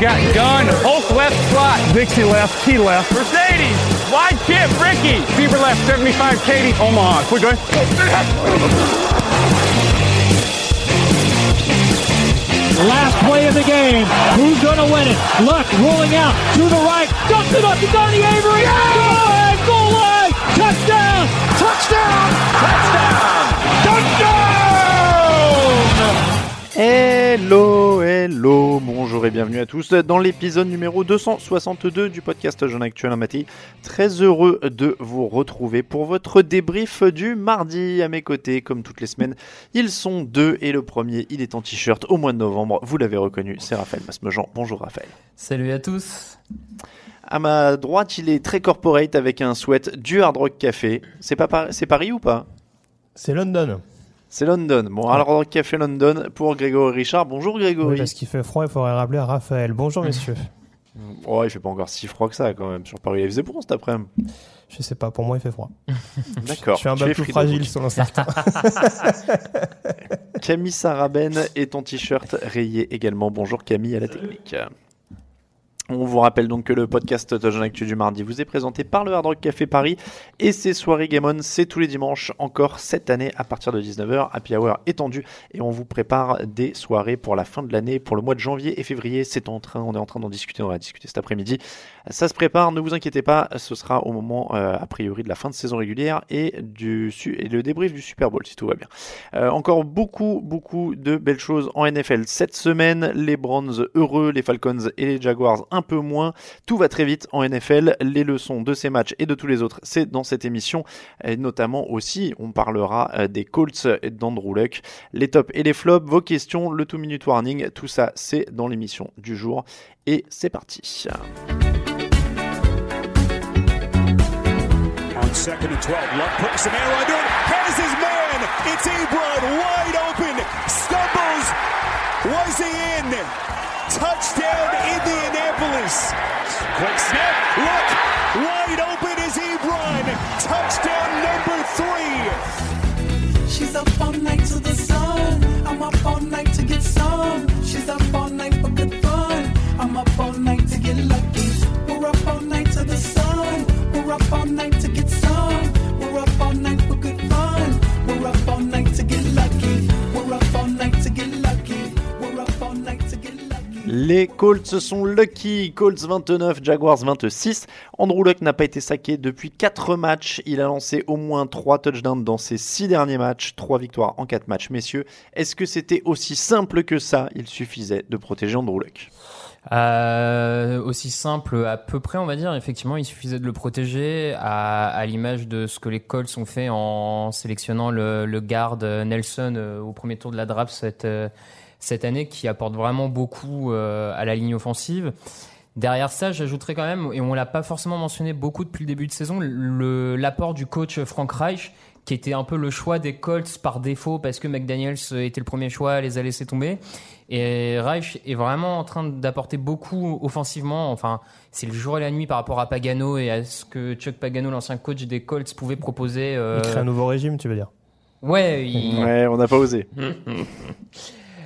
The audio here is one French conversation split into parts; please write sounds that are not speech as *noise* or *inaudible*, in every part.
Got gun, Hulk left slot, Dixie left, Key left, Mercedes, wide chip, Ricky, Bieber left, 75, Katie, Omaha. Quick going. Last play of the game. Who's going to win it? Luck rolling out to the right. Dumps it up to Donnie Avery. Goal line, goal line. Touchdown. Touchdown. Touchdown. Touchdown. Hello, hello, bonjour et bienvenue à tous dans l'épisode numéro 262 du podcast Jeune Actuel Amati. Très heureux de vous retrouver pour votre débrief du mardi à mes côtés. Comme toutes les semaines, ils sont deux et le premier, il est en t-shirt au mois de novembre. Vous l'avez reconnu, c'est Raphaël Masmejean. Bonjour Raphaël. Salut à tous. À ma droite, il est très corporate avec un sweat du Hard Rock Café. C'est pas Par- c'est Paris ou pas? C'est London. C'est London. Bon, Hard Rock Café London pour Grégory Richard. Bonjour Oui, Grégory. parce qu'il fait froid, il faudrait rappeler à Raphaël. Bonjour messieurs. Oh, il fait pas encore si froid que ça quand même. Sur Paris, il faisait bon cet après-midi. Je sais pas, pour moi il fait froid. *laughs* D'accord. Je suis un peu plus fragile selon certains. *laughs* Camille Saraben et ton t-shirt rayé également. Bonjour Camille à la technique. On vous rappelle donc que le podcast Touchdown Actu du mardi vous est présenté par le Hard Rock Café Paris et ses soirées Game On, c'est tous les dimanches encore cette année à partir de 19h, Happy Hour étendu et on vous prépare des soirées pour la fin de l'année, pour le mois de janvier et février, c'est en train, on est en train d'en discuter, on va discuter cet après-midi. Ça se prépare, ne vous inquiétez pas, ce sera au moment euh, a priori de la fin de saison régulière et du et le débrief du Super Bowl si tout va bien. Euh, encore beaucoup, beaucoup de belles choses en NFL cette semaine. Les Browns heureux, les Falcons et les Jaguars un peu moins. Tout va très vite en NFL. Les leçons de ces matchs et de tous les autres, c'est dans cette émission. Et notamment aussi, on parlera euh, des Colts et d'Andrew Luck. Les tops et les flops, vos questions, le 2-minute warning, tout ça, c'est dans l'émission du jour. Et c'est parti. On second and 12, Luck putting some air. It's Ebron wide open. Stumbles. Was he in? Touchdown Indianapolis. Quick snap. Look. Wide open is Ebron. Touchdown number three. She's up all night to the sun. I'm up all night to get some. She's up all night for good fun. I'm up all night to get lucky. We're up all night to the sun. We're up all night Les Colts sont lucky. Colts 29, Jaguars 26. Andrew Luck n'a pas été saqué depuis 4 matchs. Il a lancé au moins 3 touchdowns dans ses 6 derniers matchs. 3 victoires en 4 matchs, messieurs. Est-ce que c'était aussi simple que ça? Il suffisait de protéger Andrew Luck. Euh, aussi simple à peu près, on va dire. Effectivement, il suffisait de le protéger à, l'image de ce que les Colts ont fait en sélectionnant le, garde Nelson euh, au premier tour de la draft euh, cette année, qui apporte vraiment beaucoup euh, à la ligne offensive. Derrière ça, j'ajouterais quand même, et on l'a pas forcément mentionné beaucoup depuis le début de saison, le- l'apport du coach Frank Reich, qui était un peu le choix des Colts par défaut parce que McDaniels était le premier choix, les a laissés tomber. Et Reich est vraiment en train d'apporter beaucoup offensivement. Enfin, c'est le jour et la nuit par rapport à Pagano et à ce que Chuck Pagano, l'ancien coach des Colts, pouvait proposer. euh, Il crée un nouveau régime, tu veux dire? Ouais, il- Ouais, on n'a pas osé. *laughs*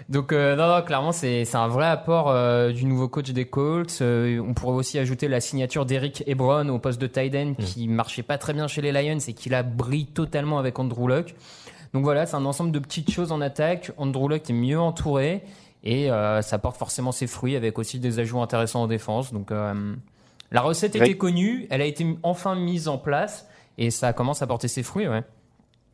Donc euh, non, non, clairement c'est un vrai apport euh, du nouveau coach des Colts. Euh, on pourrait aussi ajouter la signature d'Eric Ebron au poste de tight end qui marchait pas très bien chez les Lions et qui la brille totalement avec Andrew Luck. Donc voilà, c'est un ensemble de petites choses en attaque. Andrew Luck est mieux entouré et ça porte forcément ses fruits avec aussi des ajouts intéressants en défense. Donc la recette Greg- était connue, elle a été enfin mise en place et ça commence à porter ses fruits. Ouais.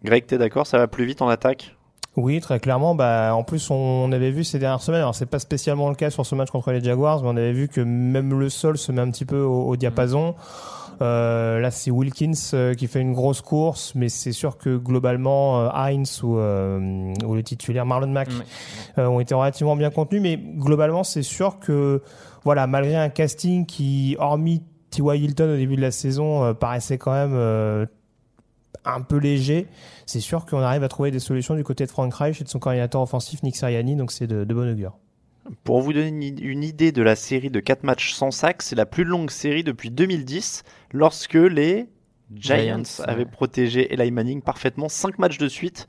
Greg, t'es d'accord? Ça va plus vite en attaque? Oui, très clairement. Bah, en plus, on avait vu ces dernières semaines. Alors, c'est pas spécialement le cas sur ce match contre les Jaguars, mais on avait vu que même le sol se met un petit peu au, au diapason. Euh, là, c'est Wilkins euh, qui fait une grosse course, mais c'est sûr que globalement, euh, Heinz ou, euh, ou le titulaire Marlon Mack euh, ont été relativement bien contenus. Mais globalement, c'est sûr que, voilà, malgré un casting qui, hormis T.Y. Hilton au début de la saison, euh, paraissait quand même euh, un peu léger, c'est sûr qu'on arrive à trouver des solutions du côté de Frank Reich et de son coordinateur offensif Nick Sirianni, donc c'est de, de bon augure. Pour vous donner une idée de la série de 4 matchs sans sac, c'est la plus longue série depuis 2010, lorsque les Giants, ouais. protégé Eli Manning parfaitement. 5 matchs de suite.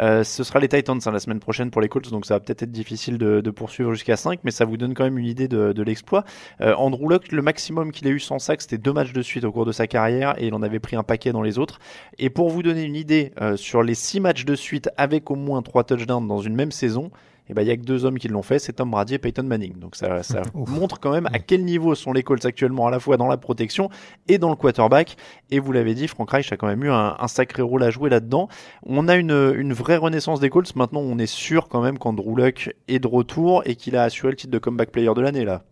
Euh, ce sera les Titans hein, la semaine prochaine pour les Colts, donc ça va peut-être être difficile de, de poursuivre jusqu'à 5, mais ça vous donne quand même une idée de, de l'exploit. Euh, Andrew Luck, le maximum qu'il a eu sans sac, c'était deux matchs de suite au cours de sa carrière, et il en avait pris un paquet dans les autres. Et pour vous donner une idée, euh, sur les 6 matchs de suite avec au moins 3 touchdowns dans une même saison, eh ben, il y a que deux hommes qui l'ont fait, c'est Tom Brady et Peyton Manning. Donc ça, ça *laughs* montre quand même à quel niveau sont les Colts actuellement, à la fois dans la protection et dans le quarterback. Et vous l'avez dit, Frank Reich a quand même eu un, un sacré rôle à jouer là-dedans. On a une, une vraie renaissance des Colts. Maintenant, on est sûr quand même qu'Andrew Luck est de retour et qu'il a assuré le titre de comeback player de l'année là.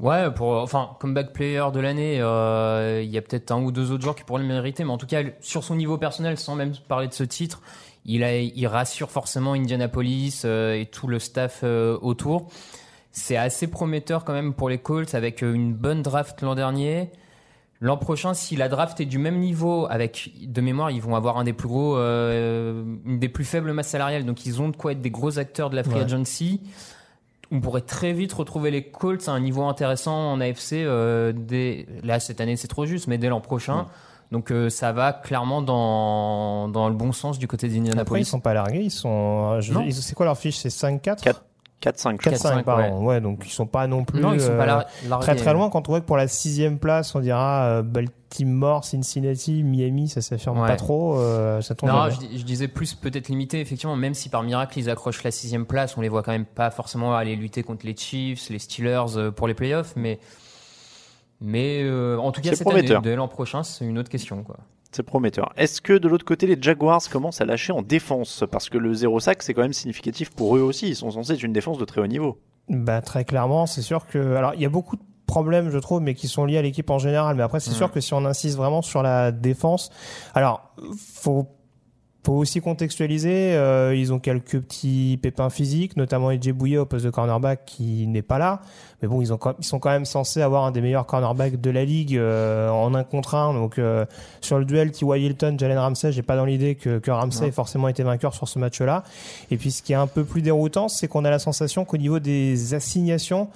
Ouais, pour enfin comeback player de l'année, euh, il y a peut-être un ou deux autres joueurs qui pourraient le mériter, mais en tout cas sur son niveau personnel, sans même parler de ce titre, il a, il rassure forcément Indianapolis euh, et tout le staff euh, autour. C'est assez prometteur quand même pour les Colts avec euh, une bonne draft l'an dernier. L'an prochain, si la draft est du même niveau, avec de mémoire, ils vont avoir un des plus gros, euh, une des plus faibles masses salariales, donc ils ont de quoi être des gros acteurs de la free Ouais. agency. On pourrait très vite retrouver les Colts à un niveau intéressant en AFC. euh, dès, là, cette année, c'est trop juste, mais dès l'an prochain. Donc euh, ça va clairement dans, dans le bon sens du côté Après, ils d'Indianapolis. sont pas largués, ils sont. je- Non. ils- C'est quoi leur fiche? C'est 5-4 Quatre- 4-5. 4-5, 4-5, pardon. Ouais. donc ils sont pas non plus. Non, ils sont euh, pas lar- largués. Très très loin quand on voit que pour la sixième place, on dira euh, Baltimore, Cincinnati, Miami, ça s'affirme Ouais. pas trop. euh, ça tombe Non, je, je disais plus peut-être limité, effectivement, même si par miracle ils accrochent la sixième place, on les voit quand même pas forcément aller lutter contre les Chiefs, les Steelers euh, pour les playoffs, mais, mais euh, en tout cas C'est cette prometteur. année, dès l'an prochain, c'est une autre question. Quoi. C'est prometteur. Est-ce que de l'autre côté, les Jaguars commencent à lâcher en défense? Parce que le 0 sac, c'est quand même significatif pour eux aussi. Ils sont censés être une défense de très haut niveau. Bah, très clairement, c'est sûr que. Alors, il y a beaucoup de problèmes, je trouve, mais qui sont liés à l'équipe en général. Mais après, c'est Mm. sûr que si on insiste vraiment sur la défense, alors, faut faut aussi contextualiser. euh, ils ont quelques petits pépins physiques, notamment Edge Bouillet au poste de cornerback qui n'est pas là. Mais bon, ils, ont, quand- ils sont quand même censés avoir un des meilleurs cornerbacks de la ligue euh, en un contre un. Donc euh, sur le duel T.Y. Hilton, Jalen Ramsey, j'ai pas dans l'idée que, que Ramsey ait forcément été vainqueur sur ce match-là. Et puis ce qui est un peu plus déroutant, c'est qu'on a la sensation qu'au niveau des assignations,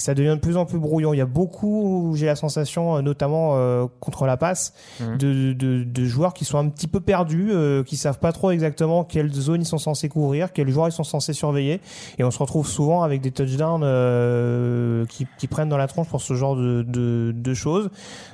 ça devient de plus en plus brouillon. Il y a beaucoup, j'ai la sensation, euh, notamment euh, contre la passe, Mhm. de, de, de joueurs qui sont un petit peu perdus, euh, qui savent pas trop exactement quelle zone ils sont censés couvrir, quels joueurs ils sont censés surveiller. Et on se retrouve souvent avec des touchdowns euh, qui, qui prennent dans la tronche pour ce genre de, de, de choses.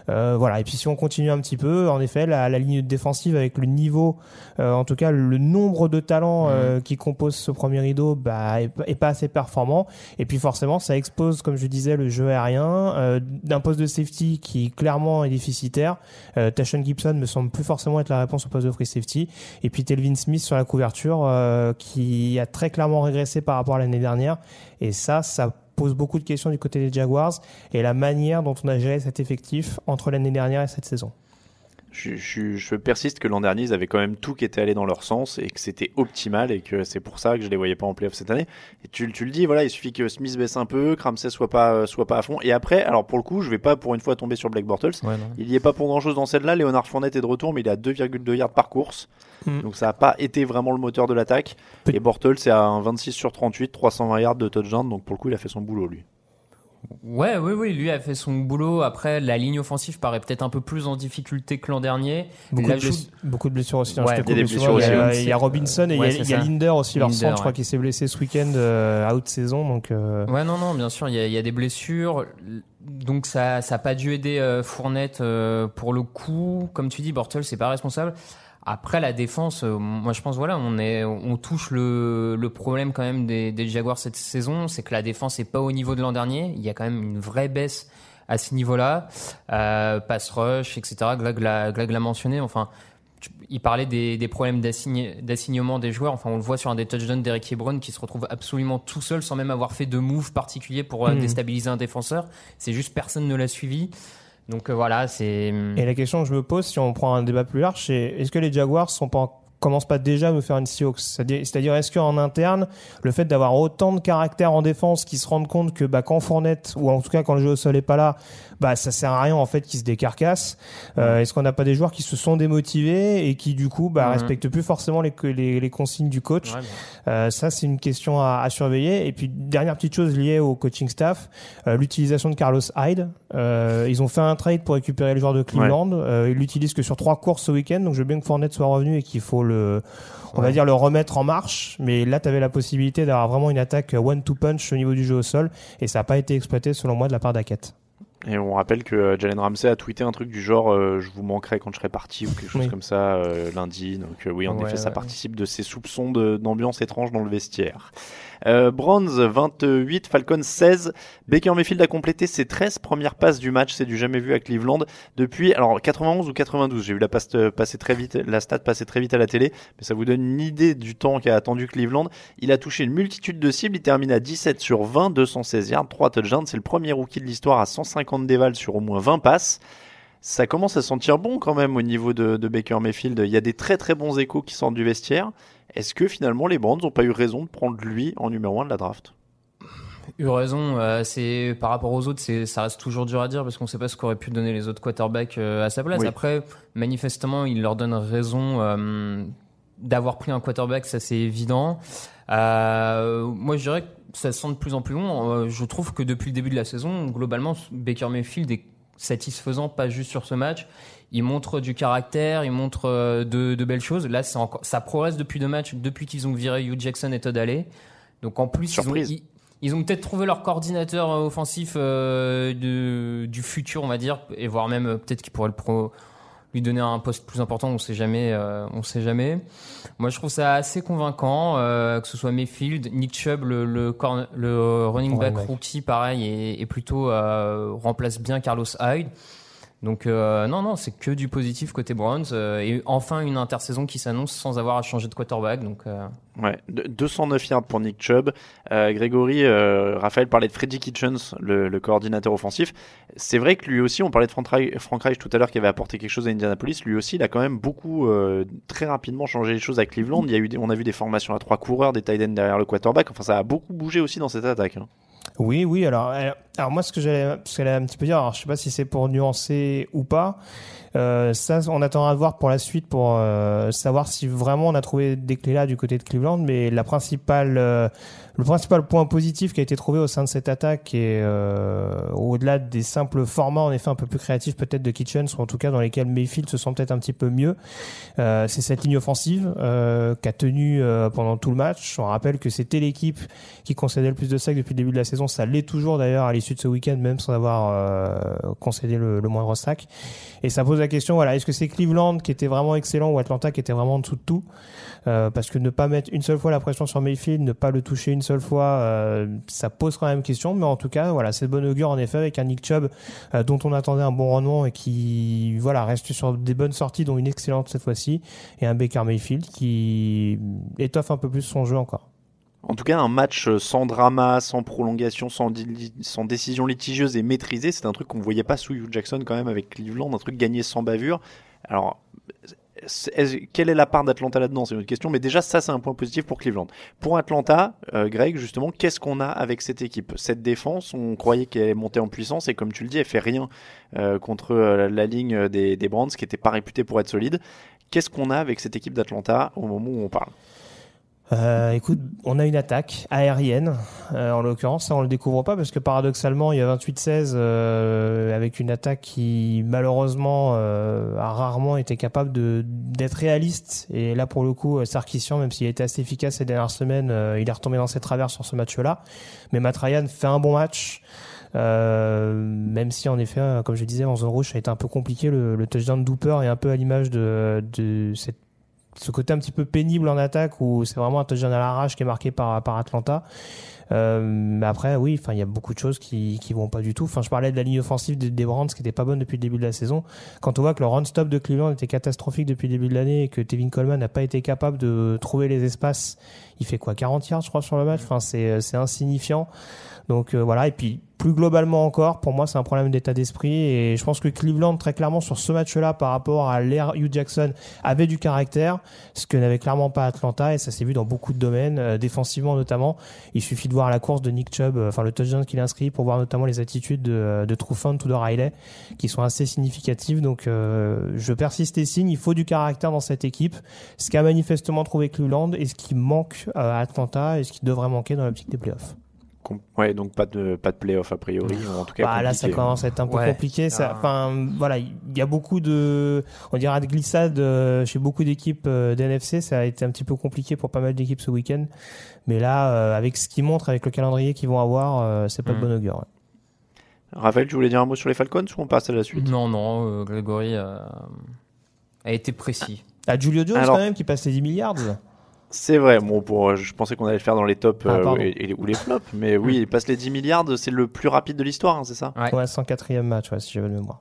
Euh, voilà. Et puis si on continue un petit peu, en effet, la, la ligne défensive avec le niveau, euh, en tout cas le nombre de talents euh, qui composent ce premier rideau, bah, est, est pas assez performant. Et puis forcément, ça expose, comme je disais, le jeu aérien euh, d'un poste de safety qui clairement est déficitaire. Euh, Tashon Gibson me semble plus forcément être la réponse au poste de free safety. Et puis Telvin Smith sur la couverture euh, qui a très clairement régressé par rapport à l'année dernière. Et ça, ça pose beaucoup de questions du côté des Jaguars et la manière dont on a géré cet effectif entre l'année dernière et cette saison. Je, je- je persiste que l'an dernier, ils avaient quand même tout qui était allé dans leur sens et que c'était optimal et que c'est pour ça que je les voyais pas en playoff cette année. Et tu, tu le dis, voilà, il suffit que Smith baisse un peu, que Ramsey soit pas, euh, soit pas à fond. Et après, alors pour le coup, je vais pas pour une fois tomber sur Black Bortles. Ouais. Il y est pas pour grand chose dans celle-là. Léonard Fournette est de retour, mais il est à 2,2 yards par course. Mm. Donc ça n'a pas été vraiment le moteur de l'attaque. Et Bortles, c'est à un 26 sur 38, 320 yards de touchdown. Donc pour le coup, il a fait son boulot, lui. Ouais, oui, oui, lui a fait son boulot. Après, la ligne offensive paraît peut-être un peu plus en difficulté que l'an dernier. Beaucoup, de L'ajout- bless- beaucoup de blessures aussi. hein, Ouais, il y a des blessures il y a- aussi. Il y a Robinson et il y a- il y. Linder aussi, leur Linder, centre, je crois, qui s'est blessé ce week-end, euh, out saison. Donc, euh, Ouais, non, non, bien sûr, il y a, y des blessures. Donc ça ça a pas dû aider euh, Fournette euh, pour le coup. Comme tu dis, Bortles, c'est pas responsable. Après la défense, euh, moi je pense voilà, on est, on touche le, le problème quand même des, des Jaguars cette saison, c'est que la défense est pas au niveau de l'an dernier. Il y a quand même une vraie baisse à ce niveau-là. Euh, pass rush, etc. Glag l'a mentionné. Enfin, tu- il parlait des, des problèmes d'assign- d'assignement des joueurs. Enfin, on le voit sur un des touchdowns d'Eric Ebron qui se retrouve absolument tout seul sans même avoir fait de move particulier pour euh, Mhm. déstabiliser un défenseur. C'est juste personne ne l'a suivi. Donc euh, voilà, c'est. Et la question que je me pose, si on prend un débat plus large, c'est est-ce que les Jaguars sont pas commencent pas déjà à nous faire une Seahawks? C'est-à-dire, est-ce qu'en interne, le fait d'avoir autant de caractère en défense, qui se rendent compte que bah, quand Fournette ou en tout cas quand le jeu au sol est pas là, bah ça sert à rien en fait qu'ils se décarcassent. Euh, est-ce qu'on n'a pas des joueurs qui se sont démotivés et qui du coup bah, Mhm. respectent plus forcément les, les, les consignes du coach Ouais. Euh, ça, c'est une question à, à surveiller. Et puis, dernière petite chose liée au coaching staff, euh, l'utilisation de Carlos Hyde. Euh, ils ont fait un trade pour récupérer le joueur de Cleveland. Euh, ils l'utilisent que sur trois courses ce week-end. Donc, je veux bien que Fournette soit revenu et qu'il faut le, on va Ouais. dire, le remettre en marche. Mais là, tu avais la possibilité d'avoir vraiment une attaque one-two punch au niveau du jeu au sol. Et ça n'a pas été exploité, selon moi, de la part d'Hackett. Et on rappelle que euh, Jalen Ramsey a tweeté un truc du genre euh, je vous manquerai quand je serai parti ou quelque chose Oui. comme ça euh, lundi. Donc euh, oui, en Ouais, effet, ça participe de ces soupçons d'ambiance étrange dans le vestiaire. Euh, Browns 28, Falcons 16. Baker Mayfield a complété ses 13 premières passes du match, c'est du jamais vu à Cleveland depuis alors 91 ou 92. J'ai vu la passe euh, passer très vite, la stat passer très vite à la télé, mais ça vous donne une idée du temps qu'a attendu Cleveland. Il a touché une multitude de cibles, il termine à 17 sur 20, 216 yards, 3 touchdowns. C'est le premier rookie de l'histoire à 150 dévals sur au moins 20 passes. Ça commence à sentir bon quand même au niveau de, de Baker Mayfield. Il y a des très très bons échos qui sortent du vestiaire. Est-ce que finalement les Browns n'ont pas eu raison de prendre lui en numéro 1 de la draft? Eu raison, euh, c'est par rapport aux autres, c'est ça reste toujours dur à dire parce qu'on sait pas ce qu'auraient pu donner les autres quarterbacks euh, à sa place. Oui. Après, manifestement, il leur donne raison euh, d'avoir pris un quarterback, ça c'est évident. Moi, je dirais que ça se sent de plus en plus long. Je trouve que depuis le début de la saison, globalement, Baker Mayfield est satisfaisant, pas juste sur ce match. Il montre du caractère, il montre euh, de, de belles choses. Là, c'est encore, ça progresse depuis deux matchs, depuis qu'ils ont viré Hugh Jackson et Todd Haley. Donc en plus, ils ont, Surprise. ils, ils ont peut-être trouvé leur coordinateur euh, offensif euh, de, du futur, on va dire, et voire même euh, peut-être qu'ils pourraient le pro, lui donner un poste plus important. On sait jamais, euh, on sait jamais. Moi, je trouve ça assez convaincant, euh, que ce soit Mayfield, Nick Chubb, le, le, corner- le running back Running back. rookie, pareil, et, et plutôt euh, remplace bien Carlos Hyde. Donc euh, non, non, c'est que du positif côté Browns euh, et enfin une intersaison qui s'annonce sans avoir à changer de quarterback. Donc euh, Ouais, de- 209 yards pour Nick Chubb. Grégory, Raphaël parlait de Freddy Kitchens, le, coordinateur offensif. C'est vrai que lui aussi, on parlait de Frank Reich, tout à l'heure qui avait apporté quelque chose à Indianapolis. Lui aussi, il a quand même beaucoup, très rapidement changé les choses à Cleveland. Il y a eu des- on a vu des formations à trois coureurs, des tight ends derrière le quarterback. Enfin, ça a beaucoup bougé aussi dans cette attaque. hein. Oui, oui. Alors, euh, alors moi, ce que j'allais, un petit peu dire, alors je sais pas si c'est pour nuancer ou pas. Euh, ça, on attendra de voir pour la suite pour euh, savoir si vraiment on a trouvé des clés là du côté de Cleveland. Mais la principale, euh, le principal point positif qui a été trouvé au sein de cette attaque et euh, au-delà des simples formats, en effet, un peu plus créatifs peut-être de Kitchens ou en tout cas dans lesquels Mayfield se sent peut-être un petit peu mieux, euh, c'est cette ligne offensive euh, qui a tenu euh, pendant tout le match. On rappelle que c'était l'équipe qui concédait le plus de sacs depuis le début de la saison. Ça l'est toujours d'ailleurs à l'issue de ce week-end, même sans avoir euh, concédé le, le moindre sac. Et ça pose la question, voilà, est-ce que c'est Cleveland qui était vraiment excellent ou Atlanta qui était vraiment en dessous de tout? Euh, Parce que ne pas mettre une seule fois la pression sur Mayfield, ne pas le toucher une seule fois, euh, ça pose quand même question. Mais en tout cas, voilà, c'est de bon augure en effet avec un Nick Chubb euh, dont on attendait un bon rendement et qui, voilà, reste sur des bonnes sorties, dont une excellente cette fois-ci, et un Baker Mayfield qui étoffe un peu plus son jeu encore. En tout cas, un match sans drama, sans prolongation, sans décision litigieuse et maîtrisée, c'est un truc qu'on ne voyait pas sous Hugh Jackson quand même avec Cleveland, un truc gagné sans bavure. Alors, quelle est la part d'Atlanta là-dedans? C'est une autre question, mais déjà ça c'est un point positif pour Cleveland. Pour Atlanta, euh, Greg, justement, qu'est-ce qu'on a avec cette équipe? Cette défense, on croyait qu'elle est montée en puissance et comme tu le dis, elle fait rien euh, contre euh, la ligne des, des Browns qui n'était pas réputée pour être solide. Qu'est-ce qu'on a avec cette équipe d'Atlanta au moment où on parle? Euh, écoute, on a une attaque aérienne, euh, en l'occurrence, ça on le découvre pas parce que paradoxalement, il y a 28-16 euh, avec une attaque qui malheureusement euh, a rarement été capable d'être réaliste. Et là, pour le coup, euh, Sarkissian, même s'il a été assez efficace ces dernières semaines, il est retombé dans ses travers sur ce match-là. Mais Matt Ryan fait un bon match. Même si en effet, comme je disais, en zone rouge, ça a été un peu compliqué. Le, touchdown de Hooper est un peu à l'image de, de cette ce côté un petit peu pénible en attaque où c'est vraiment un touchdown à l'arrache qui est marqué par, par Atlanta. Euh, mais après, oui, enfin, il y a beaucoup de choses qui, qui vont pas du tout. Enfin, je parlais de la ligne offensive des, des Browns qui était pas bonne depuis le début de la saison. Quand on voit que le run-stop de Cleveland était catastrophique depuis le début de l'année et que Tevin Coleman n'a pas été capable de trouver les espaces, il fait quoi 40 yards, je crois, sur le match. Enfin, c'est, c'est insignifiant. Donc euh, voilà, et puis plus globalement encore, pour moi, c'est un problème d'état d'esprit. Et je pense que Cleveland, très clairement, sur ce match-là, par rapport à l'ère Hugh Jackson, avait du caractère, ce que n'avait clairement pas Atlanta. Et ça s'est vu dans beaucoup de domaines, euh, défensivement notamment. Il suffit de voir la course de Nick Chubb, euh, enfin le touchdown qu'il inscrit, pour voir notamment les attitudes de, de Trufant ou de Riley, qui sont assez significatives. Donc euh, je persiste et signe, il faut du caractère dans cette équipe. Ce qu'a manifestement trouvé Cleveland et ce qui manque à Atlanta et ce qui devrait manquer dans l'optique des playoffs. Ouais, donc pas de pas de playoff a priori, ou en tout cas. Bah, là, ça commence à être un peu Ouais. compliqué. Ça, Ah. enfin, voilà, il y a beaucoup de, on dirait de glissade euh, chez beaucoup d'équipes euh, d'NFC. Ça a été un petit peu compliqué pour pas mal d'équipes ce week-end. Mais là, euh, avec ce qu'ils montrent, avec le calendrier qu'ils vont avoir, euh, c'est pas Mm. de bon augure. ouais. Raphaël, tu voulais dire un mot sur les Falcons ou on passe à la suite? Non, non, euh, Grégory euh, a été précis. Ah, Julio Jones Alors- quand même qui passe les 10 milliards. C'est vrai, bon, pour, je pensais qu'on allait le faire dans les tops Ah, euh, pardon. et- et- ou les flops, mais oui, il passe les 10 milliards, c'est le plus rapide de l'histoire, hein, c'est ça? Ouais. Ouais, 104e match, ouais, si j'avais le mémoire.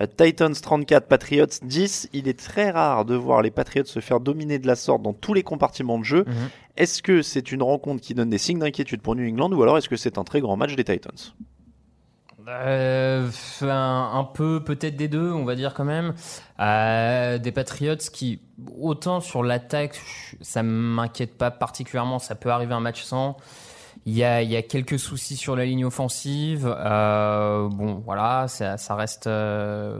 Euh, Titans 34, Patriots 10. Il est très rare de voir les Patriots se faire dominer de la sorte dans tous les compartiments de jeu. Mhm. Est-ce que c'est une rencontre qui donne des signes d'inquiétude pour New England ou alors est-ce que c'est un très grand match des Titans? Euh, un, peu peut-être des deux, on va dire quand même. Euh, des Patriots qui, autant sur l'attaque, ça m'inquiète pas particulièrement. Ça peut arriver un match sans. Il y a, y a quelques soucis sur la ligne offensive. Euh, bon, voilà, ça, reste,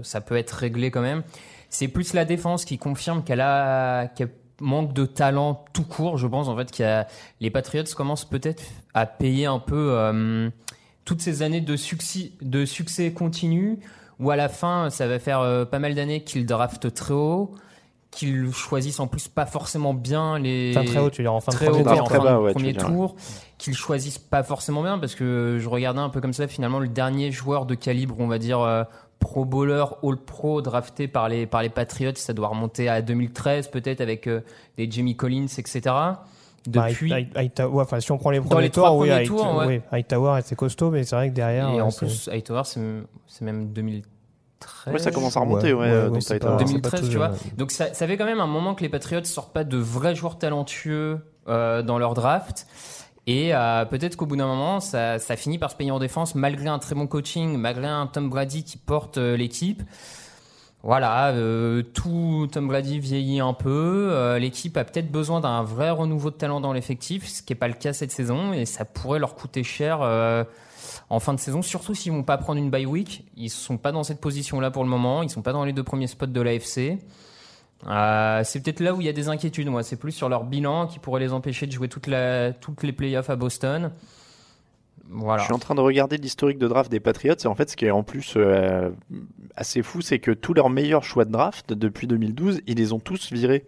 ça peut être réglé quand même. C'est plus la défense qui confirme qu'elle a, qu'elle manque de talent tout court. Je pense en fait qu'il les Patriots commencent peut-être à payer un peu. Toutes ces années de succès, de succès continu, où à la fin, ça va faire euh, pas mal d'années qu'ils draftent très haut, qu'ils choisissent en plus pas forcément bien les Enfin, très haut, tu veux dire, en fin de très premier haut, tour. oui, en Très fin bas, de ouais, tu premier tour, qu'ils choisissent pas forcément bien, parce que je regardais un peu comme ça, finalement, le dernier joueur de calibre, on va dire, euh, pro bowler, all pro, drafté par les, par les Patriots, ça doit remonter à 2013, peut-être, avec euh, des Jamie Collins, etc. Bah, Depuis, High- High- Hightower, enfin, si on prend les Dans premiers les tours, trois oui, premiers tours, ouais. oui, Hightower était costaud, mais c'est vrai que derrière. et ouais, en c'est- plus, Hightower, c'est même 2013. Ouais, ça commence à remonter, ouais, ouais, dans ouais, c'est Titans. pas- c'est 2013, tout tu jeune, vois. ouais. Donc ça, ça fait quand même un moment que les Patriots sortent pas de vrais joueurs talentueux euh, dans leur draft. Et euh, peut-être qu'au bout d'un moment, ça, ça finit par se payer en défense, malgré un très bon coaching, malgré un Tom Brady qui porte euh, l'équipe. Voilà, euh, tout Tom Brady vieillit un peu. euh, L'équipe a peut-être besoin d'un vrai renouveau de talent dans l'effectif, ce qui n'est pas le cas cette saison, et ça pourrait leur coûter cher euh, en fin de saison, surtout s'ils vont pas prendre une bye week. Ils sont pas dans cette position-là pour le moment. Ils sont pas dans les deux premiers spots de l'AFC. C'est peut-être là où il y a des inquiétudes. Moi, c'est plus sur leur bilan qui pourrait les empêcher de jouer toutes les playoffs à Boston. Je suis en train de regarder l'historique de draft des Patriots et en fait ce qui est en plus euh, assez fou c'est que tous leurs meilleurs choix de draft depuis 2012 ils les ont tous virés.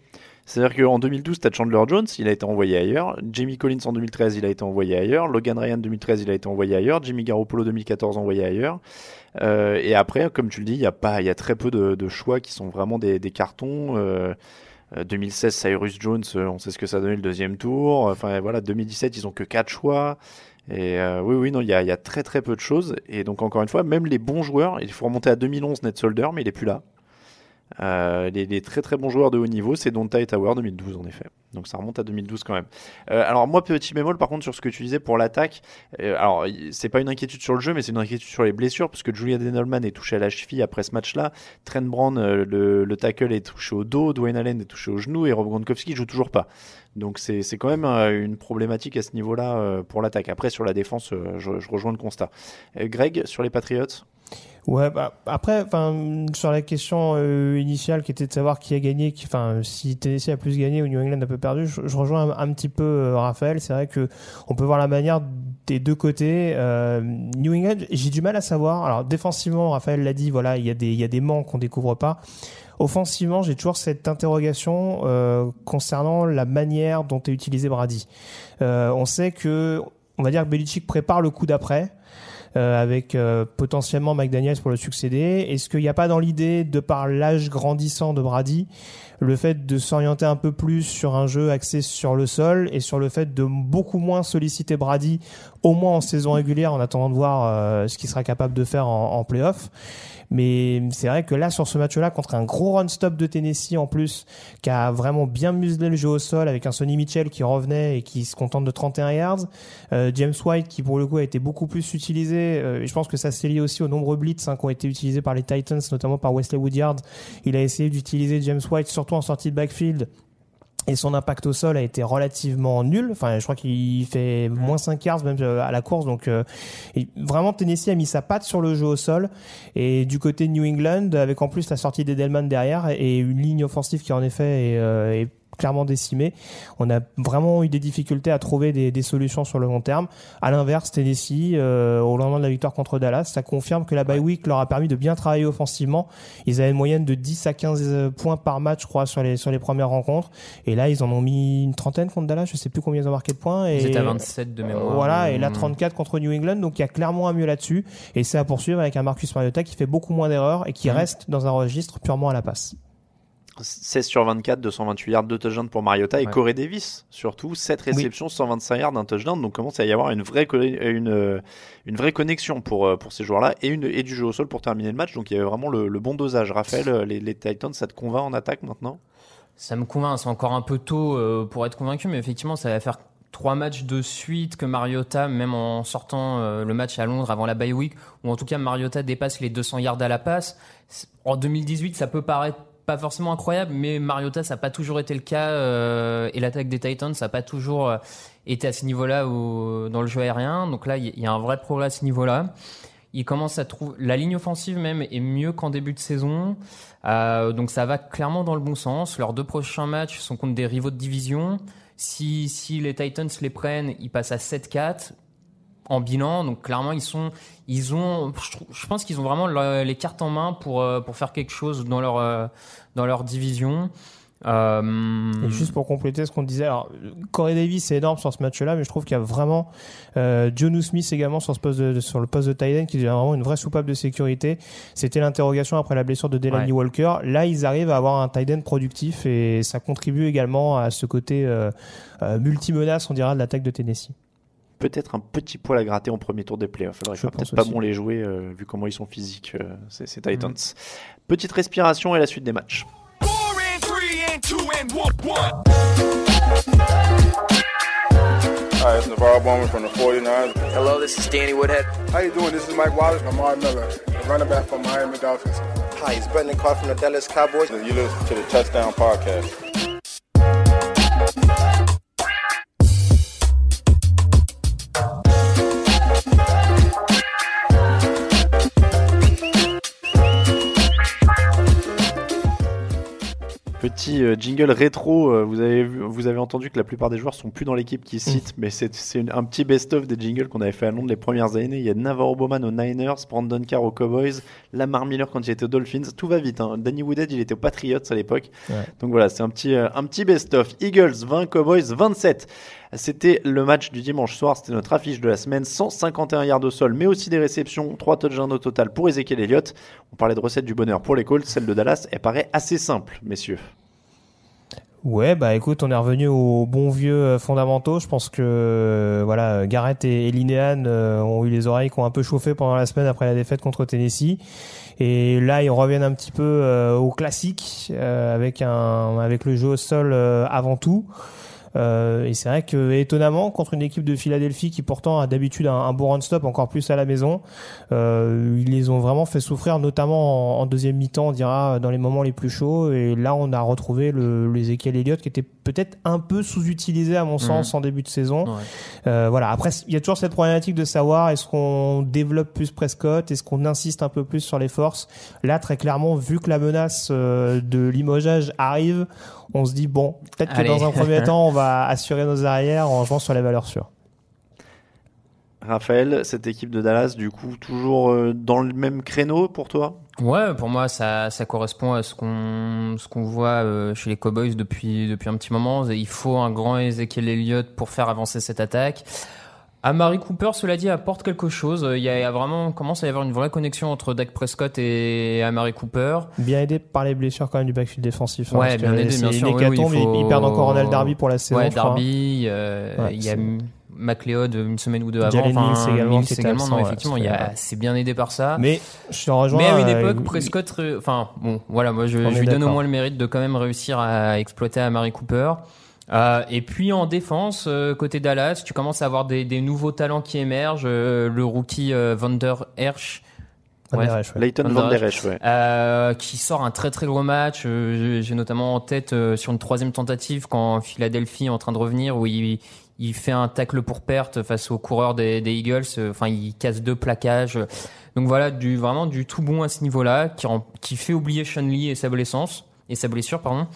C'est-à-dire qu'en 2012 t'as Chandler Jones, il a été envoyé ailleurs, Jamie Collins en 2013 il a été envoyé ailleurs, Logan Ryan 2013 il a été envoyé ailleurs, Jimmy Garoppolo 2014 envoyé ailleurs. Euh, et après comme tu le dis il y a pas y a très peu de, choix qui sont vraiment des, cartons. Euh, euh, 2016 Cyrus Jones, on sait ce que ça donné le deuxième tour. Enfin voilà 2017 ils ont que quatre choix. Et euh, oui, oui, non, il y a, très très peu de choses. Et donc encore une fois, même les bons joueurs, il faut remonter à 2011 Ned Solder, mais il est plus là. Euh, les, très très bons joueurs de haut niveau, c'est Donta Tower 2012 en effet. Donc ça remonte à 2012 quand même. Euh, alors moi petit bémol par contre sur ce que tu disais pour l'attaque. euh, alors c'est pas une inquiétude sur le jeu, mais c'est une inquiétude sur les blessures parce que Julian Edelman est touché à la cheville après ce match-là. Trent Brown, euh, le, le tackle est touché au dos, Dwayne Allen est touché au genou et Rob Gronkowski joue toujours pas. Donc c'est quand même une problématique à ce niveau-là pour l'attaque. Après sur la défense, je, rejoins le constat. Greg sur les Patriots? Ouais, bah, après, sur la question euh, initiale qui était de savoir qui a gagné, si Tennessee a plus gagné ou New England a peu perdu, je, rejoins un, un petit peu euh, Raphaël. C'est vrai que on peut voir la manière des deux côtés. Euh, New England, j'ai du mal à savoir. Alors défensivement, Raphaël l'a dit, voilà, il y a des, y a des manques qu'on découvre pas. Offensivement, j'ai toujours cette interrogation concernant la manière dont est utilisé Brady. On sait que, on va dire que Belichick prépare le coup d'après avec euh, potentiellement McDaniels pour le succéder. Est-ce qu'il n'y a pas dans l'idée, de par l'âge grandissant de Brady, le fait de s'orienter un peu plus sur un jeu axé sur le sol et sur le fait de beaucoup moins solliciter Brady, au moins en saison régulière, en attendant de voir euh, ce qu'il sera capable de faire en, en playoff. Mais c'est vrai que là, sur ce match-là, contre un gros run-stop de Tennessee en plus, qui a vraiment bien muselé le jeu au sol avec un Sonny Mitchell qui revenait et qui se contente de 31 yards, euh, James White qui pour le coup a été beaucoup plus utilisé, euh, et je pense que ça s'est lié aussi aux nombreux blitz hein, qui ont été utilisés par les Titans, notamment par Wesley Woodyard. Il a essayé d'utiliser James White surtout en sortie de backfield. Et son impact au sol a été relativement nul. Enfin, je crois qu'il fait moins 5 yards même euh, à la course. Donc, euh, vraiment, Tennessee a mis sa patte sur le jeu au sol. Et du côté de New England, avec en plus la sortie d'Edelman derrière et une ligne offensive qui en effet est, euh, est clairement décimée, on a vraiment eu des difficultés à trouver des, des solutions sur le long terme. À l'inverse, Tennessee, euh, au lendemain de la victoire contre Dallas, ça confirme que la bye week leur a permis de bien travailler offensivement. Ils avaient une moyenne de 10 à 15 points par match, je crois, sur les, sur les premières rencontres. Et là, ils en ont mis une trentaine contre Dallas. Je sais plus combien ils ont marqué de points. Et Ils à 27 de mémoire. Voilà, et là Mm. 34 contre New England, donc il y a clairement un mieux là-dessus. Et c'est à poursuivre avec un Marcus Mariota qui fait beaucoup moins d'erreurs et qui Mm. reste dans un registre purement à la passe. 16 sur 24, 228 yards, 2 touchdowns pour Mariota et Ouais. Corey Davis, surtout 7 réceptions, 125 yards, un touchdown. Donc commence à y avoir une vraie, co- une, euh, une vraie connexion pour, euh, pour ces joueurs-là et, une, et du jeu au sol pour terminer le match. Donc il y avait vraiment le, le bon dosage. Raphaël, euh, les, les Titans, ça te convainc en attaque maintenant? Ça me convainc, c'est encore un peu tôt euh, pour être convaincu, mais effectivement, ça va faire trois matchs de suite que Mariota, même en sortant euh, le match à Londres avant la bye week, ou en tout cas Mariota dépasse les 200 yards à la passe. En 2018, ça peut paraître pas forcément incroyable, mais Mariota, ça n'a pas toujours été le cas, euh, et l'attaque des Titans, ça n'a pas toujours euh, été à ce niveau-là au- dans le jeu aérien. Donc là, il y- il y a un vrai progrès à ce niveau-là. Il commence à trouver la ligne offensive même est mieux qu'en début de saison. Euh, donc ça va clairement dans le bon sens. Leurs deux prochains matchs sont contre des rivaux de division. Si, si les Titans les prennent, ils passent à 7-4 en bilan. Donc clairement, ils sont, ils ont, je, pense qu'ils ont vraiment le- les cartes en main pour euh, pour faire quelque chose dans leur euh, dans leur division. Euh, Et juste pour compléter ce qu'on disait, alors Corey Davis c'est énorme sur ce match-là, mais je trouve qu'il y a vraiment euh, Jonu Smith également sur ce poste de, sur le poste de end qui est vraiment une vraie soupape de sécurité. C'était l'interrogation après la blessure de Delaney Ouais. Walker. Là, ils arrivent à avoir un end productif et ça contribue également à ce côté euh, multi-menace, on dira, de l'attaque de Tennessee. Peut-être un petit poil à gratter en premier tour des playoffs. Alors, il pense peut-être pas bon les jouer euh, vu comment ils sont physiques, euh, ces, ces Titans. Petite respiration et la suite des matchs. Hi, it's Navarro Bowman from the 49ers. Hello, this is Danny Woodhead. How you doing? This is Mike Wallace. Lamar Miller, the running back from Miami Dolphins. Hi, it's Brendan Carr from the Dallas Cowboys. You listen to the Touchdown Podcast. Petit euh, jingle rétro, euh, vous avez, vu, vous avez entendu que la plupart des joueurs sont plus dans l'équipe qui cite, mais c'est un petit best-of des jingles qu'on avait fait à Londres les premières années. Il y a Navarro Bowman aux Niners, Brandon Carr aux Cowboys, Lamar Miller quand il était aux Dolphins. Tout va vite. Hein. Danny Woodhead, il était aux Patriots à l'époque. Ouais. Donc voilà, c'est un petit, euh, un petit best-of. Eagles 20, Cowboys 27. C'était le match du dimanche soir, c'était notre affiche de la semaine. 151 yards au sol, mais aussi des réceptions, 3 touchdowns au total pour Ezekiel Elliott. On parlait de recette du bonheur pour les Colts, celle de Dallas, elle paraît assez simple, messieurs. Ouais, bah écoute, on est revenu aux bons vieux euh, fondamentaux. Je pense que euh, voilà, Garrett et, et euh, ont eu les oreilles qui ont un peu chauffé pendant la semaine après la défaite contre Tennessee. Et là, ils reviennent un petit peu au classique avec un avec le jeu au sol avant tout. Euh, et c'est vrai que étonnamment contre une équipe de Philadelphie qui pourtant a d'habitude un, bon run-stop encore plus à la maison, euh, ils les ont vraiment fait souffrir, notamment en, deuxième mi-temps, on dira dans les moments les plus chauds. Et là, on a retrouvé le, le Ezekiel Elliott qui était peut-être un peu sous-utilisé à mon sens en début de saison. Euh, voilà. Après, il y a toujours cette problématique de savoir est-ce qu'on développe plus Prescott, est-ce qu'on insiste un peu plus sur les forces? Là, très clairement, vu que la menace euh, de limogeage arrive, on se dit bon, peut-être que dans un premier *laughs* temps, on va assurer nos arrières en jouant sur les valeurs sûres. Raphaël, cette équipe de Dallas, du coup, toujours euh, dans le même créneau pour toi? Ouais, pour moi, ça, ça correspond à ce qu'on ce qu'on voit euh, chez les Cowboys depuis depuis un petit moment. Il faut un grand Ezekiel Elliott pour faire avancer cette attaque. Amari Cooper, cela dit, apporte quelque chose. Il y a, vraiment commence à y avoir une vraie connexion entre Dak Prescott et Amari Cooper. Bien aidé par les blessures quand même du backfield défensif. hein, Ouais, bien aidé, bien sûr. oui, oui, hécatombe, il faut- ils, perdent encore Ronald Darby pour la saison. Ouais. Darby. euh, Ouais, il y a McLeod une semaine ou deux avant. Jalen enfin, Mills également, Mills non, effectivement, il y c'était- a, c'est bien aidé par ça. Mais je te rejoins. Mais à une euh, époque, il- Prescott, ré- enfin bon, voilà, moi je, lui donne au moins le mérite de quand même réussir à exploiter Amari Cooper. Euh, et puis en défense, euh, côté Dallas, tu commences à avoir des, des nouveaux talents qui émergent. euh, le rookie euh, Van Der Hersch, Ouais. Ouais. Leighton Van Van Der Der Esch, ouais. euh, qui sort un très très gros match. Euh, j'ai- J'ai notamment en tête euh, sur une troisième tentative quand Philadelphie est en train de revenir où il, il fait un tacle pour perte face aux coureurs des, des Eagles. Enfin, il casse deux plaquages. Donc voilà, du vraiment du tout bon à ce niveau-là, qui, fait oublier Sean Lee et sa blessance et sa blessure, pardon.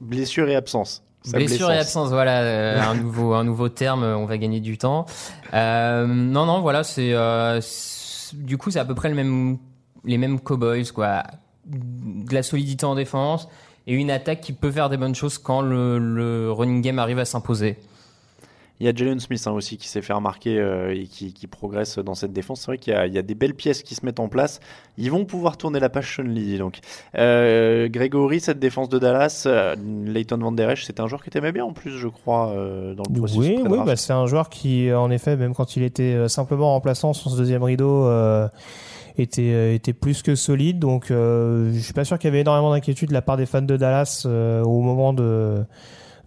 Blessure et absence. Sa Blessure et absence, voilà, euh, un nouveau un nouveau terme. On va gagner du temps. Euh, non, non, voilà, c'est euh, c'est- du coup c'est à peu près le même les mêmes Cowboys quoi, de la solidité en défense et une attaque qui peut faire des bonnes choses quand le, le running game arrive à s'imposer. Il y a Jalen Smith hein, aussi qui s'est fait remarquer euh, et qui, qui progresse dans cette défense. C'est vrai qu'il y, a- il y a des belles pièces qui se mettent en place. Ils vont pouvoir tourner la page Sean Lee. Donc, euh, Grégory, cette défense de Dallas, euh, Leighton Van Der Esch, c'était un joueur que tu aimais bien en plus, je crois, euh, dans le processus. Oui, oui bah, c'est un joueur qui, en effet, même quand il était euh, simplement remplaçant sur ce deuxième rideau, était, était plus que solide. Donc, je suis pas sûr qu'il y avait énormément d'inquiétude de la part des fans de Dallas au moment de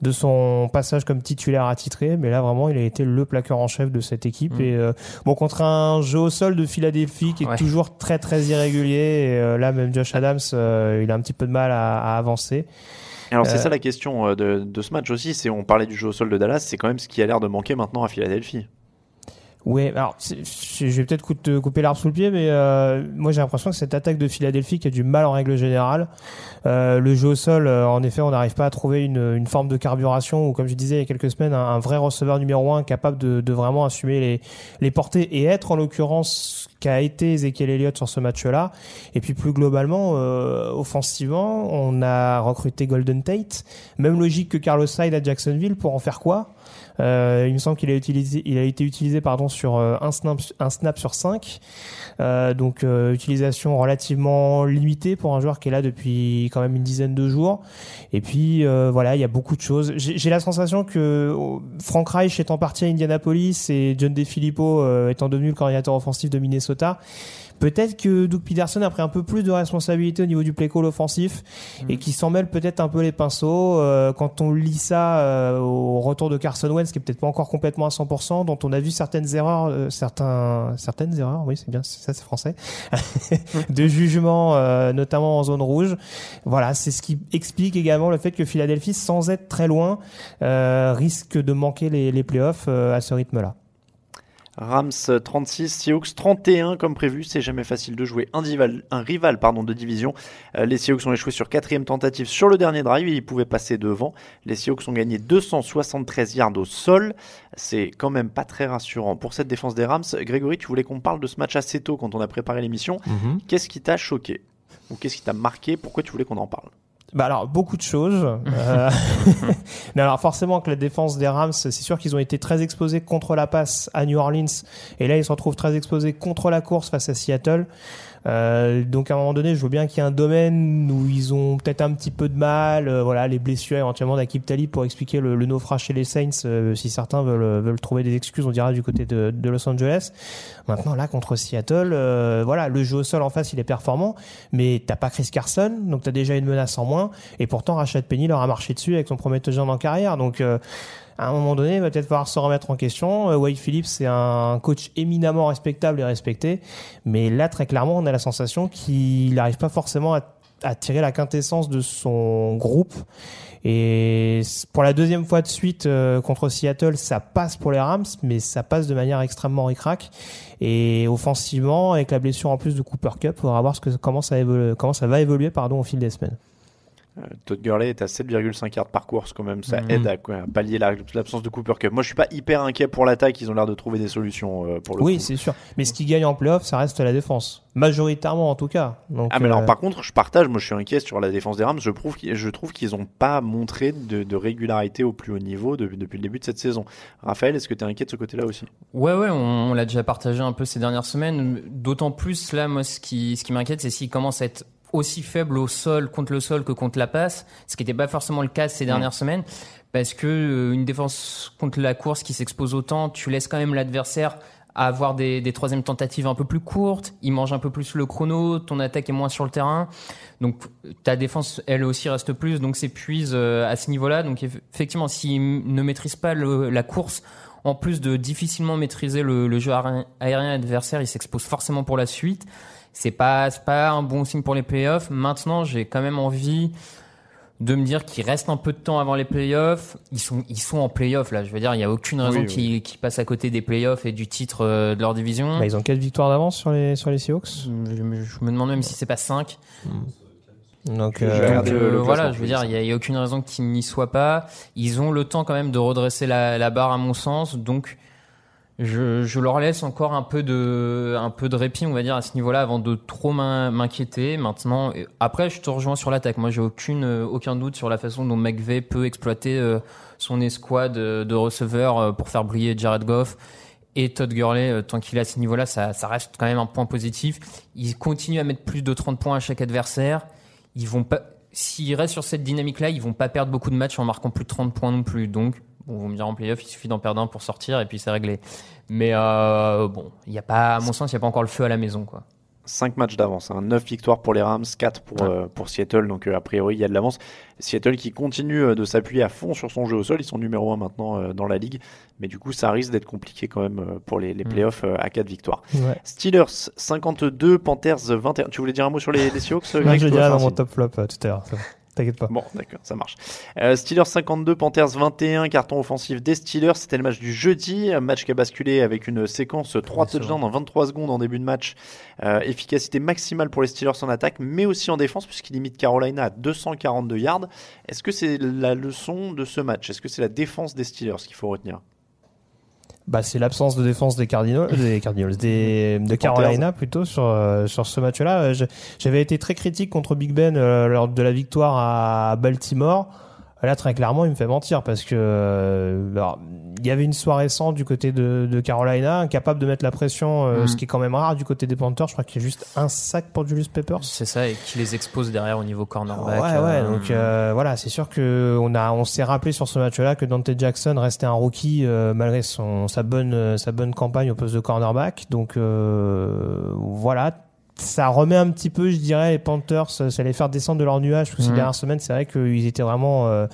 de son passage comme titulaire attitré, mais là vraiment il a été le plaqueur en chef de cette équipe Mm. et euh, bon contre un jeu au sol de Philadelphie qui est Ouais. toujours très très irrégulier et euh, là même Josh Adams euh, il a un petit peu de mal à, à avancer. Alors, c'est ça la question de, de ce match aussi. C'est on parlait du jeu au sol de Dallas, c'est quand même ce qui a l'air de manquer maintenant à Philadelphie. Ouais, alors je vais peut-être te couper l'arbre sous le pied, mais euh, moi j'ai l'impression que cette attaque de Philadelphie qui a du mal en règle générale. Euh, le jeu au sol, euh, en effet, on n'arrive pas à trouver une, une forme de carburation ou, comme je disais il y a quelques semaines, un, vrai receveur numéro un capable de, de vraiment assumer les, les portées et être en l'occurrence ce qu'a été Ezekiel Elliott sur ce match-là. Et puis plus globalement, euh, offensivement, on a recruté Golden Tate. Même logique que Carlos Hyde à Jacksonville pour en faire quoi? Euh, il me semble qu'il a a été utilisé pardon sur euh, un snap, un snap sur 5 donc euh, utilisation relativement limitée pour un joueur qui est là depuis quand même une dizaine de jours. Et puis euh, voilà, il y a beaucoup de choses. J'ai j'ai la sensation que oh, Frank Reich étant parti à Indianapolis et John DeFilippo euh, étant devenu le coordinateur offensif de Minnesota, peut-être que Doug Peterson a pris un peu plus de responsabilité au niveau du play call offensif et qui s'en mêle peut-être un peu les pinceaux. Euh, quand on lit ça euh, au retour de Carson Wentz, qui est peut-être pas encore complètement à 100%, dont on a vu certaines erreurs, euh, certains, certaines erreurs, oui c'est bien, ça c'est français, *laughs* de jugement, euh, notamment en zone rouge. Voilà, c'est ce qui explique également le fait que Philadelphie, sans être très loin, euh, risque de manquer les, les playoffs euh, à ce rythme-là. Rams 36, Seahawks 31 comme prévu. C'est jamais facile de jouer un rival, un rival pardon, de division. Euh, les Seahawks ont échoué sur quatrième tentative sur le dernier drive et ils pouvaient passer devant. Les Seahawks ont gagné 273 yards au sol. C'est quand même pas très rassurant pour cette défense des Rams. Grégory, tu voulais qu'on parle de ce match assez tôt quand on a préparé l'émission. Qu'est-ce qui t'a choqué ou qu'est-ce qui t'a marqué? Pourquoi tu voulais qu'on en parle? Bah alors beaucoup de choses. Euh, *laughs* *laughs* mais alors forcément que la défense des Rams, c'est sûr qu'ils ont été très exposés contre la passe à New Orleans et là ils se retrouvent très exposés contre la course face à Seattle. Euh, donc à un moment donné, je veux bien qu'il y ait un domaine où ils ont peut-être un petit peu de mal, euh, voilà, les blessures éventuellement d'Akib Talib pour expliquer le, le naufrage chez les Saints. euh, si certains veulent, veulent trouver des excuses, on dira du côté de, de Los Angeles. Maintenant là contre Seattle, euh, voilà, le jeu au sol en face il est performant, mais t'as pas Chris Carson, donc t'as déjà une menace en moins. Et pourtant Rashad Penny leur a marché dessus avec son touchdown en carrière, donc. À un moment donné, il va peut-être falloir se remettre en question. Euh, Wade Phillips, c'est un coach éminemment respectable et respecté, mais là, très clairement, on a la sensation qu'il n'arrive pas forcément à, tirer la quintessence de son groupe. Et pour la deuxième fois de suite euh, contre Seattle, ça passe pour les Rams, mais ça passe de manière extrêmement ricrac. Et offensivement, avec la blessure en plus de Cooper Cup, il faudra voir ce que, comment, ça va évoluer au fil des semaines. Euh, Todd Gurley est à 7,5 yards par course quand même, ça Mhm. aide à, pallier la- l'absence de Cooper Cup. Moi je suis pas hyper inquiet pour l'attaque, ils ont l'air de trouver des solutions euh, pour le Oui, coup. c'est sûr. Mais ce qui gagne en playoff, ça reste la défense. Majoritairement, en tout cas. Donc, Ah mais alors euh, par contre je partage, moi je suis inquiet sur la défense des Rams, je, trouve qu'ils- je trouve qu'ils ont pas montré de, de régularité au plus haut niveau de- depuis le début de cette saison. Raphaël, est-ce que tu es inquiet de ce côté-là aussi? Ouais, ouais, on, on l'a déjà partagé un peu ces dernières semaines. D'autant plus, là, moi, ce qui, ce qui m'inquiète, c'est s'il commence à être aussi faible au sol, contre le sol, que contre la passe, ce qui n'était pas forcément le cas ces dernières semaines, parce que euh, une défense contre la course qui s'expose autant, tu laisses quand même l'adversaire avoir des, des troisièmes tentatives un peu plus courtes, il mange un peu plus le chrono, ton attaque est moins sur le terrain, donc ta défense, elle aussi reste plus, donc s'épuise euh, à ce niveau-là. Donc eff- effectivement, s'il ne maîtrise pas le- la course, en plus de difficilement maîtriser le, le jeu aérien aérien adversaire, il s'expose forcément pour la suite. C'est pas, c'est pas un bon signe pour les playoffs. Maintenant, j'ai quand même envie de me dire qu'il reste un peu de temps avant les playoffs. Ils sont, ils sont en playoffs là. Je veux dire, il y a aucune raison Oui, oui. qu'ils qu'ils passent à côté des playoffs et du titre euh, de leur division. bah, ils ont 4 victoires d'avance sur les, sur les Seahawks. Je, me- je me demande même si c'est pas 5. Donc, Je vais euh, Donc, le- euh, le voilà, je veux dire, il y a, il y a aucune raison qu'ils n'y soient pas. Ils ont le temps quand même de redresser la, la barre à mon sens, donc je, je leur laisse encore un peu de un peu de répit, on va dire à ce niveau-là, avant de trop m'in- m'inquiéter. Maintenant, après, je te rejoins sur l'attaque. Moi, j'ai aucune euh, aucun doute sur la façon dont McVay peut exploiter euh, son escouade de, de receveurs euh, pour faire briller Jared Goff. Et Todd Gurley, euh, tant qu'il est à ce niveau-là, ça, ça reste quand même un point positif. Il continue à mettre plus de 30 points à chaque adversaire ils vont pas s'ils restent sur cette dynamique là ils vont pas perdre beaucoup de matchs en marquant plus de 30 points non plus donc vous me direz en playoff il suffit d'en perdre un pour sortir et puis c'est réglé mais euh, bon il y a pas à mon sens il y a pas encore le feu à la maison quoi 5 matchs d'avance, hein. 9 victoires pour les Rams, 4 pour, euh, pour Seattle, donc euh, a priori il y a de l'avance. Seattle qui continue euh, de s'appuyer à fond sur son jeu au sol, ils sont numéro 1 maintenant euh, dans la ligue, mais du coup ça risque d'être compliqué quand même euh, pour les, les Mm. playoffs euh, à 4 victoires. Ouais. Steelers 52, Panthers 21. Tu voulais dire un mot sur les, les Seahawks *laughs* Non, je le toi, dirai dans mon top flop euh, tout à l'heure. T'inquiète pas. Bon, d'accord, ça marche. Euh, Steelers 52, Panthers 21, carton offensif des Steelers. C'était le match du jeudi, un match qui a basculé avec une séquence 3 Ouais, c'est touchdowns en 23 secondes en début de match. Euh, efficacité maximale pour les Steelers en attaque, mais aussi en défense, puisqu'ils limitent Carolina à 242 yards. Est-ce que c'est la leçon de ce match? Est-ce que c'est la défense des Steelers qu'il faut retenir? Bah, c'est l'absence de défense des Cardinals, *laughs* des Cardinals, des, de Carolina plutôt sur euh, sur ce match-là. Euh, J'avais été très critique contre Big Ben euh, lors de la victoire à Baltimore. Là, très clairement, il me fait mentir parce que euh, alors, il y avait une soirée sans du côté de, de Carolina, incapable de mettre la pression, euh, Mhm. ce qui est quand même rare du côté des Panthers. Je crois qu'il y a juste un sac pour Julius Peppers. c'est ça et qui les expose derrière au niveau cornerback Ouais, ouais. euh, Donc euh, voilà, c'est sûr que on a, on s'est rappelé sur ce match-là que Dante Jackson restait un rookie euh, malgré son sa bonne sa bonne campagne au poste de cornerback. Donc euh, voilà, ça remet un petit peu, je dirais, les Panthers, ça ça les faire descendre de leur nuage parce que ces Mhm. dernières semaines, c'est vrai qu'ils étaient vraiment euh,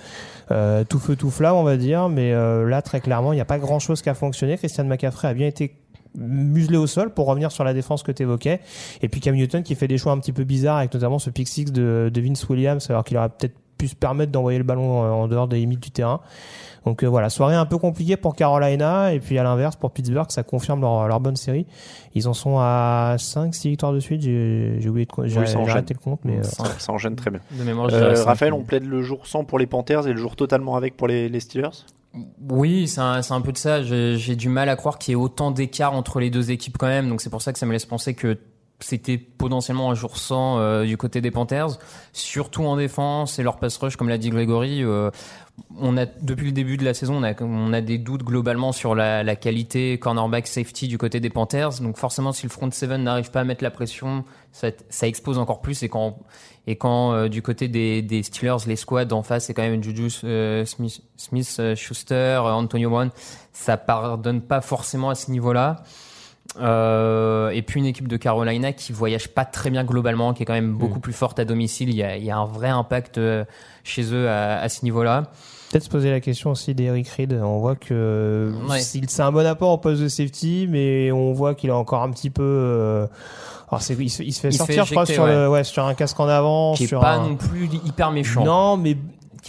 euh, tout feu tout flamme, on va dire. Mais euh, là, très clairement, il n'y a pas grand-chose qui a fonctionné. Christian McCaffrey a bien été muselé au sol pour revenir sur la défense que tu évoquais. Et puis Cam Newton qui fait des choix un petit peu bizarres avec notamment ce pick six de, de Vince Williams alors qu'il aurait peut-être pu se permettre d'envoyer le ballon en dehors des limites du terrain. Donc euh, voilà, soirée un peu compliquée pour Carolina et puis à l'inverse pour Pittsburgh, ça confirme leur, leur bonne série. Ils en sont à 5 6 victoires de suite, j'ai oublié de j'ai Oui, arrêté le compte mais euh, ça, ça enchaîne très bien. de mémoire je Euh. Raphaël, on plaide le jour sans pour les Panthers et le jour totalement avec pour les, les Steelers? Oui, c'est un, un peu de ça. J'ai j'ai du mal à croire qu'il y ait autant d'écart entre les deux équipes quand même. Donc c'est pour ça que ça me laisse penser que c'était potentiellement un jour sans euh, du côté des Panthers, surtout en défense et leur pass rush, comme l'a dit Grégory. euh, on a depuis le début de la saison, on a, des doutes globalement sur la, qualité cornerback safety du côté des Panthers. Donc forcément, si le front seven n'arrive pas à mettre la pression, ça, expose encore plus. Et quand et quand euh, du côté des, Steelers, les squads en face, c'est quand même Juju euh, Smith, Smith Schuster, euh, Antonio Brown, ça pardonne pas forcément à ce niveau-là. Euh, et puis une équipe de Carolina qui voyage pas très bien globalement, qui est quand même beaucoup plus forte à domicile. Il y a, il y a un vrai impact euh, chez eux à, à ce niveau-là. Peut-être se poser la question aussi d'Eric Reed. On voit que Ouais. c'est un bon apport au poste de safety, mais on voit qu'il a encore un petit peu. euh, alors il, se, il se fait Il se sortir, je crois, sur, le, ouais. ouais, sur un casque en avant. Qui est sur pas un... non plus hyper méchant. Non, mais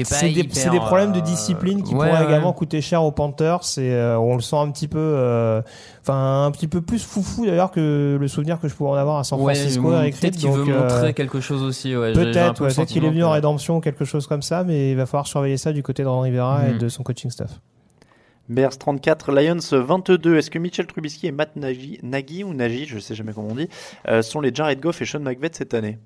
c'est des, hyper, c'est des problèmes de euh, discipline qui ouais, pourraient ouais. également coûter cher aux Panthers. C'est, euh, on le sent un petit peu, euh, enfin un petit peu plus foufou d'ailleurs que le souvenir que je pourrais en avoir à San Ouais, Francisco. Eric Reed, peut-être qu'il veut euh, montrer quelque chose aussi. Ouais, Peut-être, peu ouais, peut-être qu'il est venu en rédemption ou quelque chose comme ça, mais il va falloir surveiller ça du côté de Ron Rivera et Mhm. de son coaching staff. Bears 34, Lions 22. Est-ce que Mitchell Trubisky et Matt Nagy, Nagy ou Nagy, je sais jamais comment on dit, euh, sont les Jared Goff et Sean de cette année?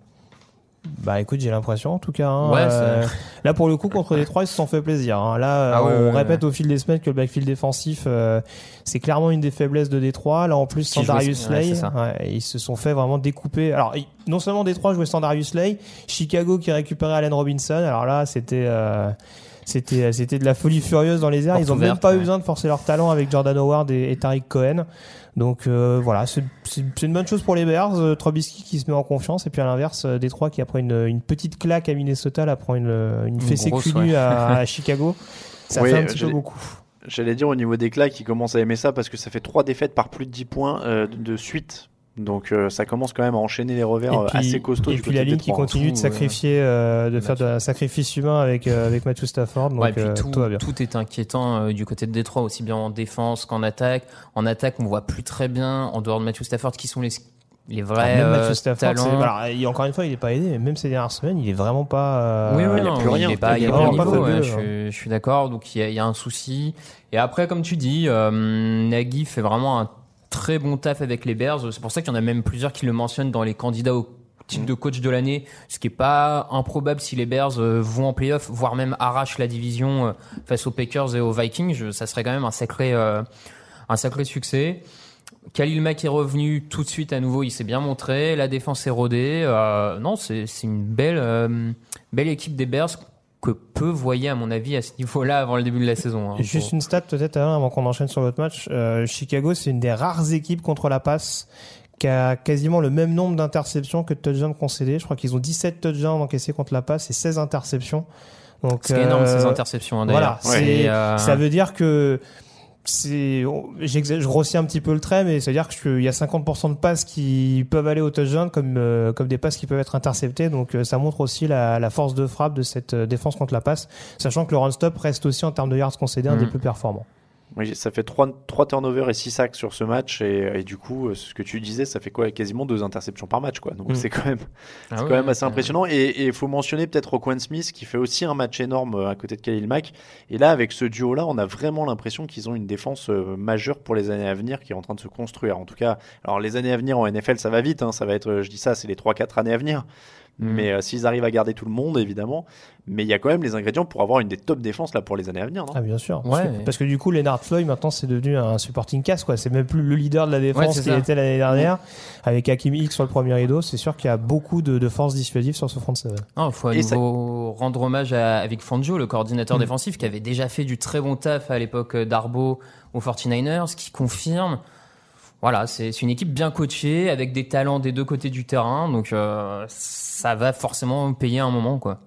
Bah écoute, j'ai l'impression en tout cas. hein, Ouais, euh, là pour le coup contre les trois, ils se sont fait plaisir. hein. Là, Ah ouais, on ouais, répète au fil des semaines que le backfield défensif, euh, c'est clairement une des faiblesses de Détroit. Là en plus, sans Darius ouais, ils se sont fait vraiment découper. Alors non seulement Détroit jouait sans Darius Slay, Chicago qui récupérait Allen Robinson. Alors là, c'était euh, c'était c'était de la folie furieuse dans les airs. Porte Ils ont même pas eu ouais. besoin de forcer leur talent avec Jordan Howard et, et Tariq Cohen. Donc euh, voilà, c'est une bonne chose pour les Bears. Euh, Trubisky qui se met en confiance et puis à l'inverse, euh, Détroit qui après une, une petite claque à Minnesota, là prend une, une fessée grosse, ouais. à, *laughs* à Chicago. Ça Oui, fait un petit peu j'allais- beaucoup. J'allais dire au niveau des claques, ils commencent à aimer ça parce que ça fait trois défaites par plus de 10 points euh, de- de suite. Donc euh, ça commence quand même à enchaîner les revers Et euh, puis, assez costauds et du puis côté la ligne qui Détroit. continue de sacrifier, euh, de faire Matthew. un sacrifice humain avec euh, avec Matthew Stafford. Donc Ouais, et puis euh, tout, tout va bien. tout est inquiétant euh, du côté de Détroit, aussi bien en défense qu'en attaque. En attaque, on voit plus très bien, en dehors de Matthew Stafford, qui sont les, les Alors, vrais même euh, Matthew Stafford, talents. alors, il- encore une fois, il est pas aidé, mais même ces dernières semaines, il est vraiment pas. euh, oui, oui, il y a non, plus rien. Il est pas, Il est pas au vraiment pas niveau, fabuleux, ouais, je, suis- je suis d'accord. Donc il y, a, il y a un souci. Et après, comme tu dis, euh, Nagy fait vraiment un très bon taf avec les Bears. C'est pour ça qu'il y en a même plusieurs qui le mentionnent dans les candidats au titre de coach de l'année, ce qui est pas improbable si les Bears euh, vont en playoff, voire même arrachent la division euh, face aux Packers et aux Vikings. Ça serait quand même un sacré, euh, un sacré succès. Khalil Mack est revenu tout de suite à nouveau, il s'est bien montré, la défense est rodée. Non, c'est une belle, belle équipe des Bears que peu voyaient à mon avis à ce niveau-là avant le début de la saison. hein. Juste une stat peut-être hein, avant qu'on enchaîne sur l'autre match. Euh, Chicago, c'est une des rares équipes contre la passe qui a quasiment le même nombre d'interceptions que de touchdowns concédés. Je crois qu'ils ont 17 touchdowns encaissés contre la passe et 16 interceptions. Donc, Ce qui est énorme, euh, ces interceptions, hein, Voilà, c'est- Et, euh, ça veut dire que c'est, je grossis un petit peu le trait, mais ça veut dire qu'il y a 50% de passes qui peuvent aller au touchdown comme, euh, comme des passes qui peuvent être interceptées. Donc, euh, ça montre aussi la, la force de frappe de cette euh, défense contre la passe, sachant que le run stop reste aussi en termes de yards concédés un des plus performants. Oui, ça fait 3, trois turnovers et 6 sacks sur ce match. Et, et du coup, euh, ce que tu disais, ça fait quoi? Quasiment deux interceptions par match. Quoi. Donc Mm. c'est quand même, ah quand même assez impressionnant. Et il faut mentionner peut-être Roquan Smith qui fait aussi un match énorme euh, à côté de Khalil Mack. Et là, avec ce duo-là, on a vraiment l'impression qu'ils ont une défense euh, majeure pour les années à venir qui est en train de se construire. En tout cas, alors les années à venir en NFL, ça va vite. hein, ça va être, je dis ça, c'est les 3-4 années à venir. Mhm. Mais euh, s'ils arrivent à garder tout le monde, évidemment. Mais il y a quand même les ingrédients pour avoir une des top défenses là pour les années à venir. Non? Ah bien sûr. Parce, Ouais. que, parce que du coup, Leonard Floyd maintenant c'est devenu un supporting cast quoi. C'est même plus le leader de la défense qu'il était l'année dernière. Avec Hakim X sur le premier rideau, c'est sûr qu'il y a beaucoup de, de force dissuasive sur ce front seven. Non, il faut à Et ça- nouveau rendre hommage à, avec Fangio, le coordinateur Mm. défensif, qui avait déjà fait du très bon taf à l'époque d'Arbo aux 49ers, qui confirme. Voilà, c'est une équipe bien coachée, avec des talents des deux côtés du terrain, donc euh, ça va forcément payer un moment, quoi.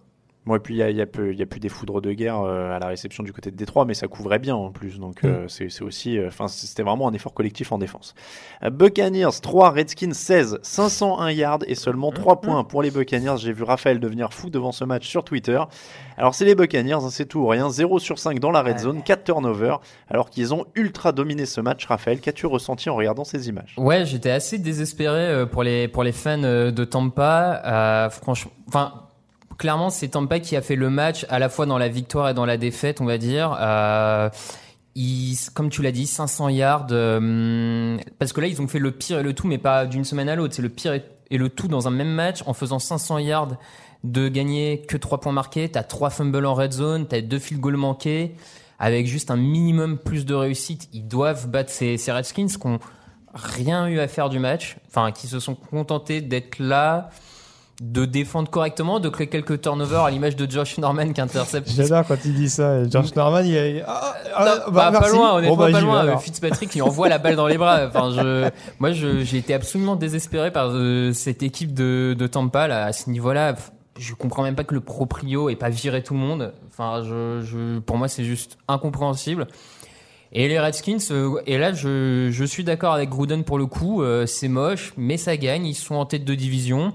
Bon, et puis il y a, y, a plus des foudres de guerre euh, à la réception du côté de Détroit, mais ça couvrait bien en plus. Donc euh, c'est aussi, euh, enfin c'était vraiment un effort collectif en défense. Buccaneers 3, Redskins 16, 501 yards et seulement 3 points pour les Buccaneers. J'ai vu Raphaël devenir fou devant ce match sur Twitter. Alors c'est les Buccaneers, hein, c'est tout ou rien, 0 sur 5 dans la red zone, 4 turnovers, alors qu'ils ont ultra dominé ce match. Raphaël, qu'as-tu ressenti en regardant ces images? Ouais, j'étais assez désespéré pour les pour les fans de Tampa. Franchement, enfin, clairement, c'est Tampa qui a fait le match à la fois dans la victoire et dans la défaite, on va dire. Euh, comme tu l'as dit, 500 yards. euh, parce que là, ils ont fait le pire et le tout, mais pas d'une semaine à l'autre. C'est le pire et, le tout dans un même match en faisant 500 yards de gagner que 3 points marqués, t'as 3 fumbles en red zone, t'as 2 field goals manqués, avec juste un minimum plus de réussite, ils doivent battre ces, ces Redskins qui ont rien eu à faire du match, enfin qui se sont contentés d'être là, de défendre correctement, de créer quelques turnovers à l'image de Josh Norman qui intercepte. J'adore quand il dit ça. George Norman, il a. Ah, ah, Non, bah, bah, pas loin, honnêtement, Bon, bah, pas loin. Fitzpatrick, il envoie la balle dans les bras. Enfin, je, moi, je, j'ai été absolument désespéré par euh, cette équipe de, de Tampa là, à ce niveau-là. Je comprends même pas que le proprio ait pas viré tout le monde. Enfin, je, je, pour moi, c'est juste incompréhensible. Et les Redskins, euh, et là, je, je suis d'accord avec Gruden pour le coup. euh, c'est moche, mais ça gagne. Ils sont en tête de division.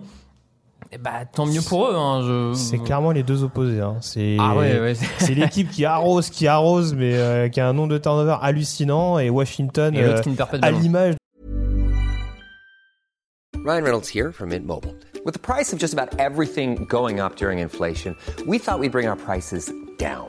Et bah, tant mieux pour eux. Hein, je... C'est clairement les deux opposés. Hein. C'est Ah ouais, ouais. *laughs* l'équipe qui arrose, qui arrose, mais euh, qui a un nombre de turnovers hallucinant. Et Washington, Et euh, qui ne perd pas de à l'image Ryan Reynolds here from Mint Mobile. With the price of just about everything going up during inflation, we thought we'd bring our prices down.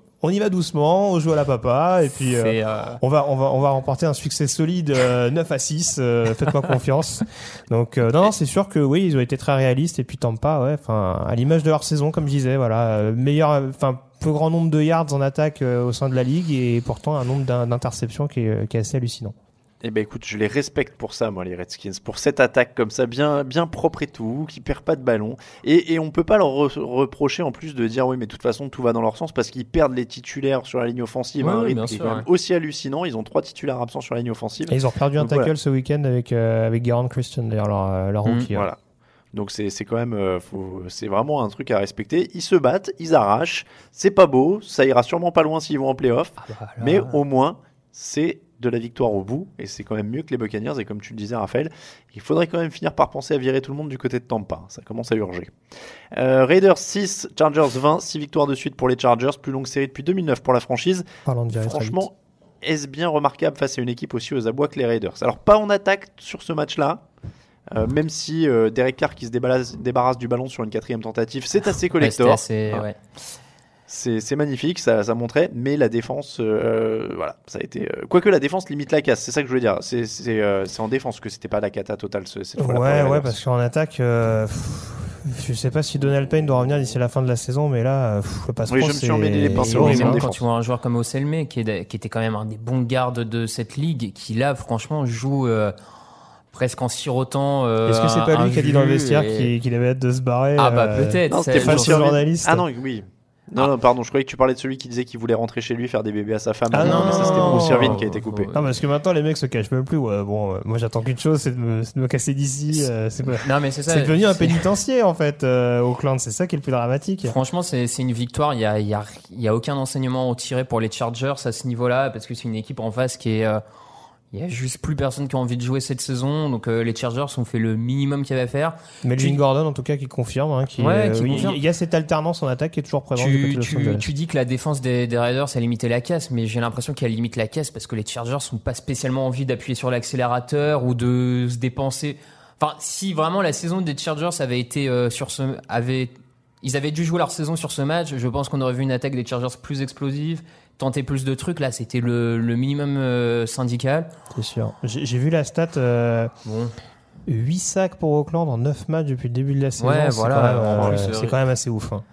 On y va doucement, on joue à la papa, et puis euh, euh, on va on va on va remporter un succès solide euh, 9 à 6. euh, Faites-moi confiance. Donc euh, non, non c'est sûr que oui, ils ont été très réalistes et puis Tampa, ouais, enfin à l'image de leur saison, comme je disais, voilà, euh, meilleur, enfin plus grand nombre de yards en attaque euh, au sein de la ligue et pourtant un nombre d'in- d'interceptions qui est, qui est assez hallucinant. Eh ben écoute, je les respecte pour ça, moi, les Redskins, pour cette attaque comme ça, bien, bien propre et tout, qui perd pas de ballon. Et, et on peut pas leur re- reprocher en plus de dire oui, mais de toute façon tout va dans leur sens parce qu'ils perdent les titulaires sur la ligne offensive. Ouais, un rythme qui est quand même ouais. aussi hallucinant. Ils ont trois titulaires absents sur la ligne offensive. Et ils ont perdu un tackle voilà. ce week-end avec euh, avec Garand Christian d'ailleurs leur euh, leur Mhm. rookie. hein. Voilà. Donc c'est c'est quand même, euh, faut- c'est vraiment un truc à respecter. Ils se battent, ils arrachent. C'est pas beau, ça ira sûrement pas loin s'ils vont en playoff, Ah bah, mais au moins c'est de la victoire au bout et c'est quand même mieux que les Buccaneers. Et comme tu le disais, Raphaël, il faudrait quand même finir par penser à virer tout le monde du côté de Tampa. Ça commence à urger. Euh, Raiders 6, Chargers 20, 6 victoires de suite pour les Chargers, plus longue série depuis 2009 pour la franchise. Parlant de. Franchement, est-ce bien remarquable face à une équipe aussi aux abois que les Raiders? Alors, pas en attaque sur ce match-là, euh, même si euh, Derek Carr qui se débarrasse, débarrasse du ballon sur une quatrième tentative, c'est assez ouais, collector. assez- Hein. ouais. C'est c'est magnifique, ça, ça montrait, mais la défense, euh, voilà, ça a été. euh, Quoique la défense limite la casse, c'est ça que je veux dire. C'est c'est, euh, c'est en défense que c'était pas la cata totale ce- cette fois-là. Ouais, ouais, parce qu'en attaque, euh, pff, je sais pas si Donald Payne doit revenir d'ici la fin de la saison, mais là, pff, le passe Oui, je me suis emmêlé les pinceaux, en hein. Quand défense. tu vois un joueur comme Oselme, qui, est- qui était quand même un des bons gardes de cette ligue, qui là, franchement, joue euh, presque en sirotant. euh, Est-ce que c'est pas lui qui a dit dans le vestiaire et- qu'il avait hâte de se barrer Ah bah euh, peut-être. C'était pas journalistes. Ah non, oui. Non, non, pardon, je croyais que tu parlais de celui qui disait qu'il voulait rentrer chez lui faire des bébés à sa femme. Ah non, mais ça non, c'était Bruce non, Irvin non, qui a été coupé. Non, parce que maintenant les mecs se cachent même plus. Ouais, bon, euh, moi j'attends qu'une chose, c'est de me, c'est de me casser d'ici. euh, c'est pas- Non mais c'est ça. c'est devenu un pénitencier en fait, euh, Auckland. C'est ça qui est le plus dramatique. Franchement, c'est c'est une victoire. Il y a, il y, a, il y a aucun enseignement à en tirer pour les Chargers à ce niveau-là, parce que c'est une équipe en face qui est. il y a juste plus personne qui a envie de jouer cette saison, donc euh, les Chargers ont fait le minimum qu'il y avait à faire. Melvin Tu- Gordon en tout cas qui confirme. Hein, qui, Ouais, euh, qui oui, confirme. Il y a cette alternance en attaque qui est toujours présente. Tu, dis que la défense des, des Raiders a limité la caisse, mais j'ai l'impression qu'elle limite la caisse parce que les Chargers n'ont pas spécialement envie d'appuyer sur l'accélérateur ou de se dépenser. Enfin, si vraiment la saison des Chargers avait été euh, sur ce, avait, ils avaient dû jouer leur saison sur ce match, je pense qu'on aurait vu une attaque des Chargers plus explosive, tenter plus de trucs. Là, c'était le, le minimum euh, syndical. C'est sûr. J'ai vu la stat. euh, Bon. 8 sacs pour Auckland en 9 matchs depuis le début de la saison. Ouais, c'est voilà, quand même, en euh, c'est quand même assez ouf. hein.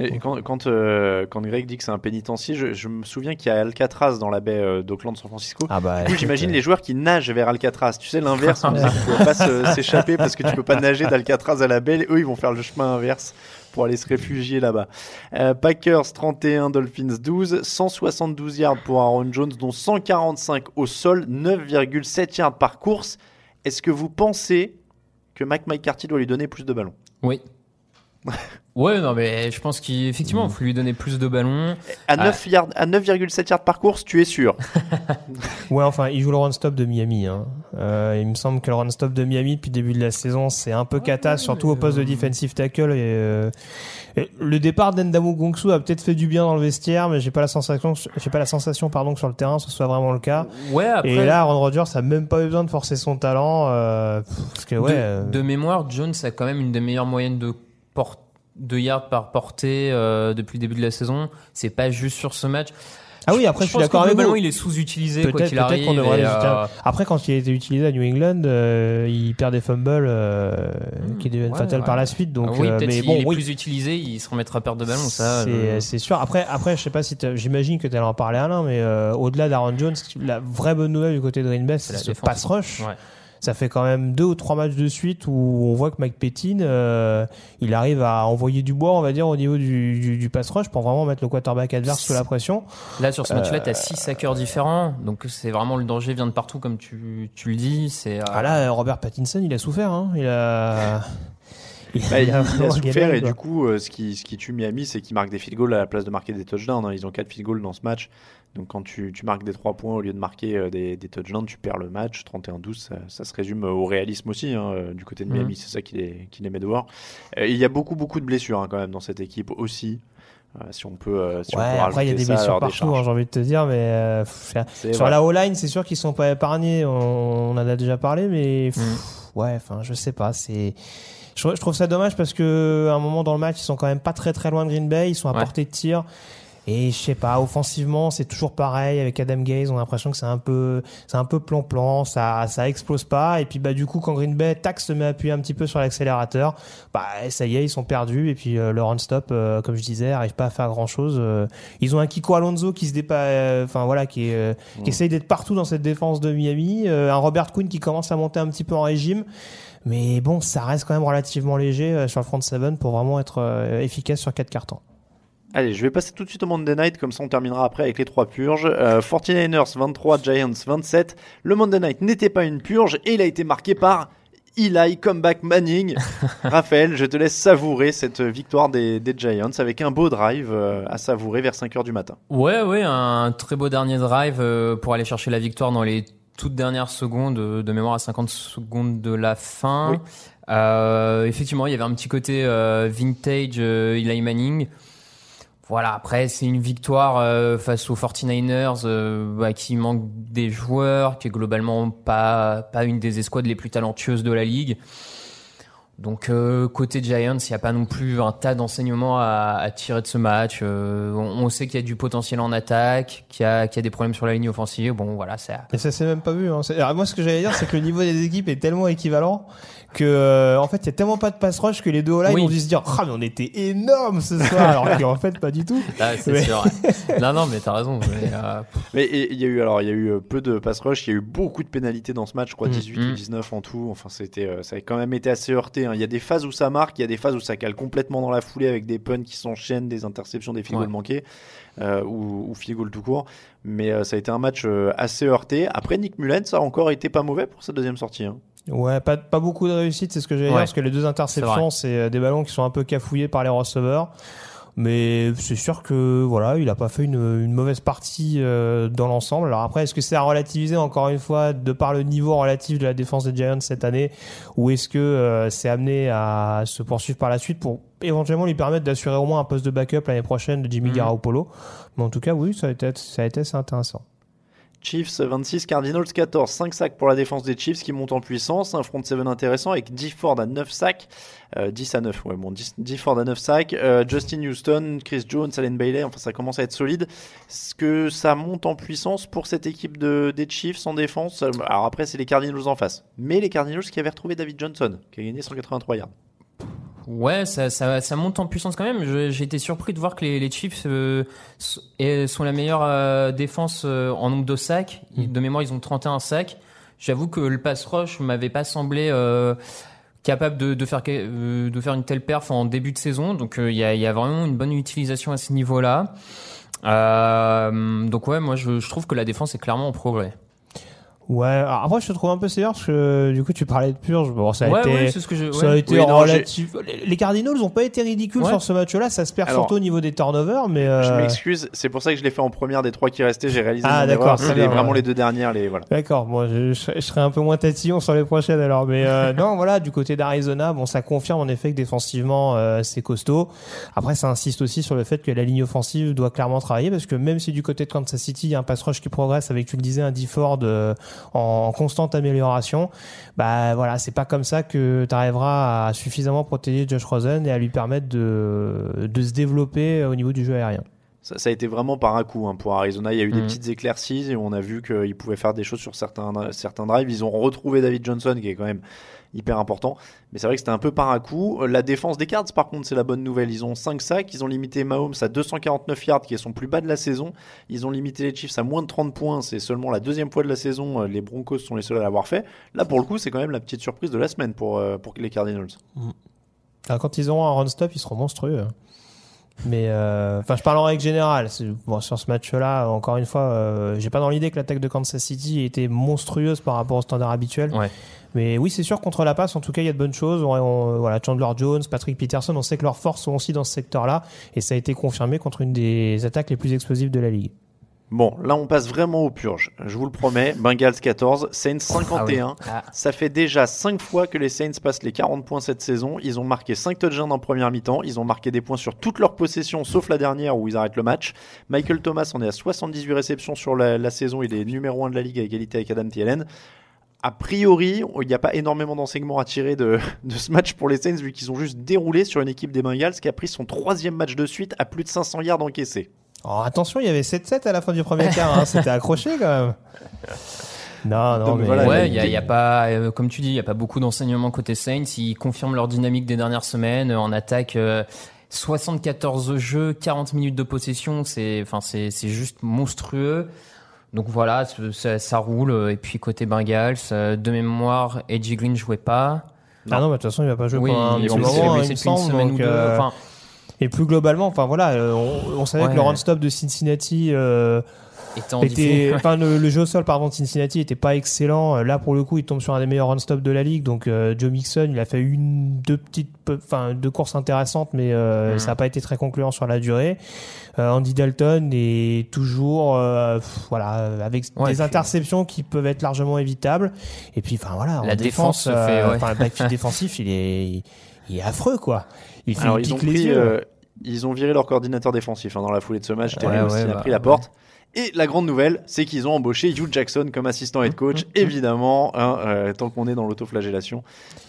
Et quand, quand, euh, quand Greg dit que c'est un pénitencier, je, je me souviens qu'il y a Alcatraz dans la baie euh, d'Auckland, San Francisco. Ah bah, j'imagine les joueurs qui nagent vers Alcatraz. Tu sais, l'inverse, *laughs* on disait qu'ils pouvaient pas s'échapper parce que tu peux pas nager d'Alcatraz à la baie. Eux, ils vont faire le chemin inverse pour aller se réfugier là-bas. Euh, Packers 31, Dolphins 12, 172 yards pour Aaron Jones, dont 145 au sol, 9,7 yards par course. Est-ce que vous pensez que Mike McCarthy doit lui donner plus de ballons? Oui. *laughs* Ouais, non, mais je pense qu'effectivement, il faut lui donner plus de ballons. À ah. 9,7 yards, à 9,7 yards par course, tu es sûr. *laughs* ouais, enfin, il joue le run-stop de Miami. Hein. Euh, il me semble que le run-stop de Miami, depuis le début de la saison, c'est un peu cata, surtout au poste de defensive tackle. Et, euh, le départ d'Endamu Gongsu a peut-être fait du bien dans le vestiaire, mais j'ai pas la sensation, j'ai pas la sensation pardon, que sur le terrain, ce soit vraiment le cas. Ouais, après... Et là, Aaron Rodgers n'a même pas eu besoin de forcer son talent. Euh, parce que, ouais, de, euh. mémoire, Jones a quand même une des meilleures moyennes de portée 2 yards par portée euh, depuis le début de la saison. C'est pas juste sur ce match. Ah oui, après je, je suis d'accord avec vous. il est sous-utilisé peut-être, peut qu'on devrait euh... Après quand il était utilisé à New England, euh, il perd des fumbles euh, qui hmm, deviennent fatales par la suite donc ah mais bon, est plus utilisé, il se remettra à perdre de ballon ça. Euh, c'est, sûr. Après après je sais pas si j'imagine que tu allais en parler Alain mais euh, au-delà d'Aaron Jones, la vraie bonne nouvelle du côté de Green Bay, c'est, ce pass rush. Ouais. Ça fait quand même deux ou trois matchs de suite où on voit que Mike Pettin, euh, il arrive à envoyer du bois, on va dire, au niveau du, du, du pass rush pour vraiment mettre le quarterback adverse sous la pression. Là, sur ce match-là, Euh, tu as 6 hackers différents. Donc, c'est vraiment le danger vient de partout, comme tu, tu le dis. C'est, euh, Ah là, Robert Pattinson, il a souffert. Hein. Il a. Il Bah, il, *laughs* il a souffert et quoi. du coup, euh, ce, qui, ce qui tue Miami, c'est qu'ils marquent des field goals à la place de marquer des touchdowns. hein. Ils ont 4 field goals dans ce match. Donc quand tu, tu marques des 3 points au lieu de marquer euh, des, des touchdowns, tu perds le match. 31-12, ça, ça se résume au réalisme aussi hein, euh, du côté de Miami. Mhm. C'est ça qui les, qui les met dehors. Euh, il y a beaucoup, beaucoup de blessures hein, quand même dans cette équipe aussi. Euh, si on peut, euh, si on Ouais, peut après il y a des blessures partout, hein, j'ai envie de te dire, mais euh, pff, sur vrai. la O-line, c'est sûr qu'ils sont pas épargnés. On, on en a déjà parlé, mais pff, Mm. ouais, enfin, je sais pas. C'est, je, je trouve ça dommage parce que à un moment dans le match, ils sont quand même pas très très loin de Green Bay, ils sont à Ouais. portée de tir. Et je sais pas, offensivement, c'est toujours pareil avec Adam Gaze. On a l'impression que c'est un peu, c'est un peu plan-plan, ça, ça explose pas. Et puis bah du coup, quand Green Bay tac se met à appuyer un petit peu sur l'accélérateur, bah ça y est, ils sont perdus. Et puis euh, le run-stop, euh, comme je disais, arrive pas à faire grand-chose. Euh, ils ont un Kiko Alonso qui se dépa, euh, enfin voilà, qui, est, euh, Mm. qui essaye d'être partout dans cette défense de Miami. Euh, un Robert Quinn qui commence à monter un petit peu en régime. Mais bon, ça reste quand même relativement léger euh, sur le front 7 pour vraiment être euh, efficace sur quatre cartons. Allez, je vais passer tout de suite au Monday Night, comme ça on terminera après avec les trois purges. Euh, 49ers 23, Giants 27. Le Monday Night n'était pas une purge et il a été marqué par Eli Comeback Manning. *laughs* Raphaël, je te laisse savourer cette victoire des, des Giants avec un beau drive euh, à savourer vers 5h du matin. Ouais, ouais, un très beau dernier drive euh, pour aller chercher la victoire dans les toutes dernières secondes, euh, de mémoire à 50 secondes de la fin. Oui. Euh, effectivement, il y avait un petit côté euh, vintage euh, Eli Manning. Voilà, après, c'est une victoire face aux 49ers euh, bah, qui manque des joueurs, qui est globalement pas, pas une des escouades les plus talentueuses de la ligue. Donc euh, côté Giants, il n'y a pas non plus un tas d'enseignements à, tirer de ce match. Euh, on, sait qu'il y a du potentiel en attaque, qu'il y y a des problèmes sur la ligne offensive. Bon, voilà, ça. Et ça s'est même pas vu. Hein. Alors, moi, ce que j'allais dire, c'est que le niveau des équipes est tellement équivalent que, euh, en fait, il y a tellement pas de pass rush que les deux là, Oui. ils vont dû se dire, ah, mais on était énorme ce soir, alors qu'en fait, pas du tout. Ah, c'est Mais- sûr. *laughs* non, non, mais t'as raison. mais, euh, Mais il y a eu alors il y a eu euh, peu de pass rush, il y a eu beaucoup de pénalités dans ce match, je crois Mm. 18 Mm. ou 19 en tout. Enfin c'était euh, ça a quand même été assez heurté. hein. Il y a des phases où ça marque, il y a des phases où ça cale complètement dans la foulée avec des punts qui s'enchaînent, des interceptions, des field Ouais. manqués euh, ou, ou field goal tout court. Mais euh, ça a été un match euh, assez heurté. Après Nick Mullen, ça a encore été pas mauvais pour sa deuxième sortie. hein. Ouais, pas, pas beaucoup de réussite, c'est ce que j'allais dire, parce que les deux interceptions, c'est euh, des ballons qui sont un peu cafouillés par les receveurs. Mais c'est sûr que voilà, il a pas fait une, une mauvaise partie euh, dans l'ensemble. Alors après, est-ce que c'est à relativiser encore une fois de par le niveau relatif de la défense des Giants cette année, ou est-ce que euh, c'est amené à se poursuivre par la suite pour éventuellement lui permettre d'assurer au moins un poste de backup l'année prochaine de Jimmy Mhm. Garoppolo? Mais en tout cas, oui, ça a été, ça a été assez intéressant. Chiefs 26, Cardinals 14. 5 sacs pour la défense des Chiefs qui monte en puissance. Un front 7 intéressant avec 10 Ford à 9 sacs. Euh, 10 à 9, ouais, bon, 10, 10 Ford à 9 sacs. Euh, Justin Houston, Chris Jones, Allen Bailey, enfin ça commence à être solide. Est-ce que ça monte en puissance pour cette équipe de, des Chiefs en défense? Alors après, c'est les Cardinals en face. Mais les Cardinals qui avaient retrouvé David Johnson, qui a gagné 183 yards. Ouais, ça, ça, ça monte en puissance quand même. J'ai été surpris de voir que les, les Chiefs euh, sont la meilleure euh, défense euh, en nombre de sacs. De mémoire, ils ont 31 sacs. J'avoue que le pass rush m'avait pas semblé euh, capable de, de faire euh, de faire une telle perf en début de saison. Donc euh, il y, a, y a vraiment une bonne utilisation à ce niveau-là. Euh, donc ouais, moi je, je trouve que la défense est clairement en progrès. Ouais, alors après je te trouve un peu sévère parce que du coup tu parlais de purge. Bon, ça a Ouais, été, ouais, c'est ce que je- ça a ouais. été Oui, non, relatif. Les- Les Cardinals ont pas été ridicules Ouais. sur ce match-là. Ça se perd Alors, surtout au niveau des turnovers, mais euh, Je m'excuse, c'est pour ça que je l'ai fait en première des trois qui restaient. J'ai réalisé Ah, d'accord, C'est vraiment ouais. les deux dernières. Les voilà. D'accord, bon, je, je, je serai un peu moins tatillon sur les prochaines alors, mais euh, *laughs* non, voilà, du côté d'Arizona, bon, ça confirme en effet que défensivement euh, c'est costaud. Après, ça insiste aussi sur le fait que la ligne offensive doit clairement travailler parce que même si du côté de Kansas City il y a un pass rush qui progresse avec, tu le disais, un D Ford euh, en constante amélioration, bah voilà, c'est pas comme ça que tu arriveras à suffisamment protéger Josh Rosen et à lui permettre de, de se développer au niveau du jeu aérien. Ça, ça a été vraiment par un coup hein, pour Arizona. Il y a eu des Mhm. petites éclaircies et on a vu qu'ils pouvaient faire des choses sur certains, certains drives. Ils ont retrouvé David Johnson qui est quand même hyper important. Mais c'est vrai que c'était un peu par un coup. La défense des Cards, par contre, c'est la bonne nouvelle. Ils ont 5 sacs. Ils ont limité Mahomes à 249 yards, qui est son plus bas de la saison. Ils ont limité les Chiefs à moins de 30 points. C'est seulement la deuxième fois de la saison. Les Broncos sont les seuls à l'avoir fait. Là, pour le coup, c'est quand même la petite surprise de la semaine pour, euh, pour les Cardinals. Alors, quand ils auront un run stop, ils seront monstrueux. Mais euh, enfin, je parle en règle générale. Bon, sur ce match-là, encore une fois, euh, j'ai pas dans l'idée que l'attaque de Kansas City était monstrueuse par rapport au standard habituel. Ouais. Mais oui, c'est sûr contre la passe. En tout cas, il y a de bonnes choses. On- on- voilà, Chandler Jones, Patrick Peterson. On sait que leurs forces sont aussi dans ce secteur-là, et ça a été confirmé contre une des attaques les plus explosives de la ligue. Bon, là on passe vraiment aux purges. Je vous le promets, Bengals 14, Saints 51. Ah. Ça fait déjà 5 fois que les Saints passent les 40 points cette saison. Ils ont marqué 5 touchdowns en première mi-temps. Ils ont marqué des points sur toutes leurs possessions, sauf la dernière où ils arrêtent le match. Michael Thomas en est à 78 réceptions sur la, la saison. Il est numéro 1 de la ligue à égalité avec Adam Thielen. A priori, il n'y a pas énormément d'enseignements à tirer de, de ce match pour les Saints vu qu'ils ont juste déroulé sur une équipe des Bengals qui a pris son troisième match de suite à plus de 500 yards encaissés. Alors attention, il y avait 7-7 à la fin du premier quart. hein. C'était accroché quand même. Non, non, Donc mais voilà, ouais, y a- y a, pas, euh, comme tu dis, il y a pas beaucoup d'enseignements côté Saints. Ils confirment leur dynamique des dernières semaines euh, en attaque. euh, 74 jeux, 40 minutes de possession, c'est, enfin, c'est, c'est juste monstrueux. Donc voilà, ça, ça roule. Et puis côté Bengals, euh, de mémoire, Edgy Green jouait pas. Ah non, de toute façon, il va pas jouer Oui, pendant un petit moment, hein, il me une semble. semaine donc, ou deux. euh, Et plus globalement, enfin voilà, euh, on, on savait Ouais. que le run stop de Cincinnati euh, était en était, difficulté. enfin le, le *laughs* jeu au sol pardon de Cincinnati était pas excellent. Là pour le coup, il tombe sur un des meilleurs run stop de la ligue. Donc euh, Joe Mixon, il a fait une, deux petites, pe- enfin deux courses intéressantes, mais euh, Mhm. ça n'a pas été très concluant sur la durée. Euh, Andy Dalton est toujours, euh, pff, voilà, avec Ouais, des interceptions qui peuvent être largement évitables. Et puis enfin voilà, La en défense se euh, fait, ouais. enfin le backfield *laughs* défensif, il est, il est affreux quoi. Il fait Alors il ils ont pris, euh, ils ont viré leur coordinateur défensif hein, dans la foulée de ce match. Ouais, Terry aussi a pris la ouais. Et la grande nouvelle, c'est qu'ils ont embauché Hugh Jackson comme assistant head coach. Évidemment, hein, euh, tant qu'on est dans l'autoflagellation,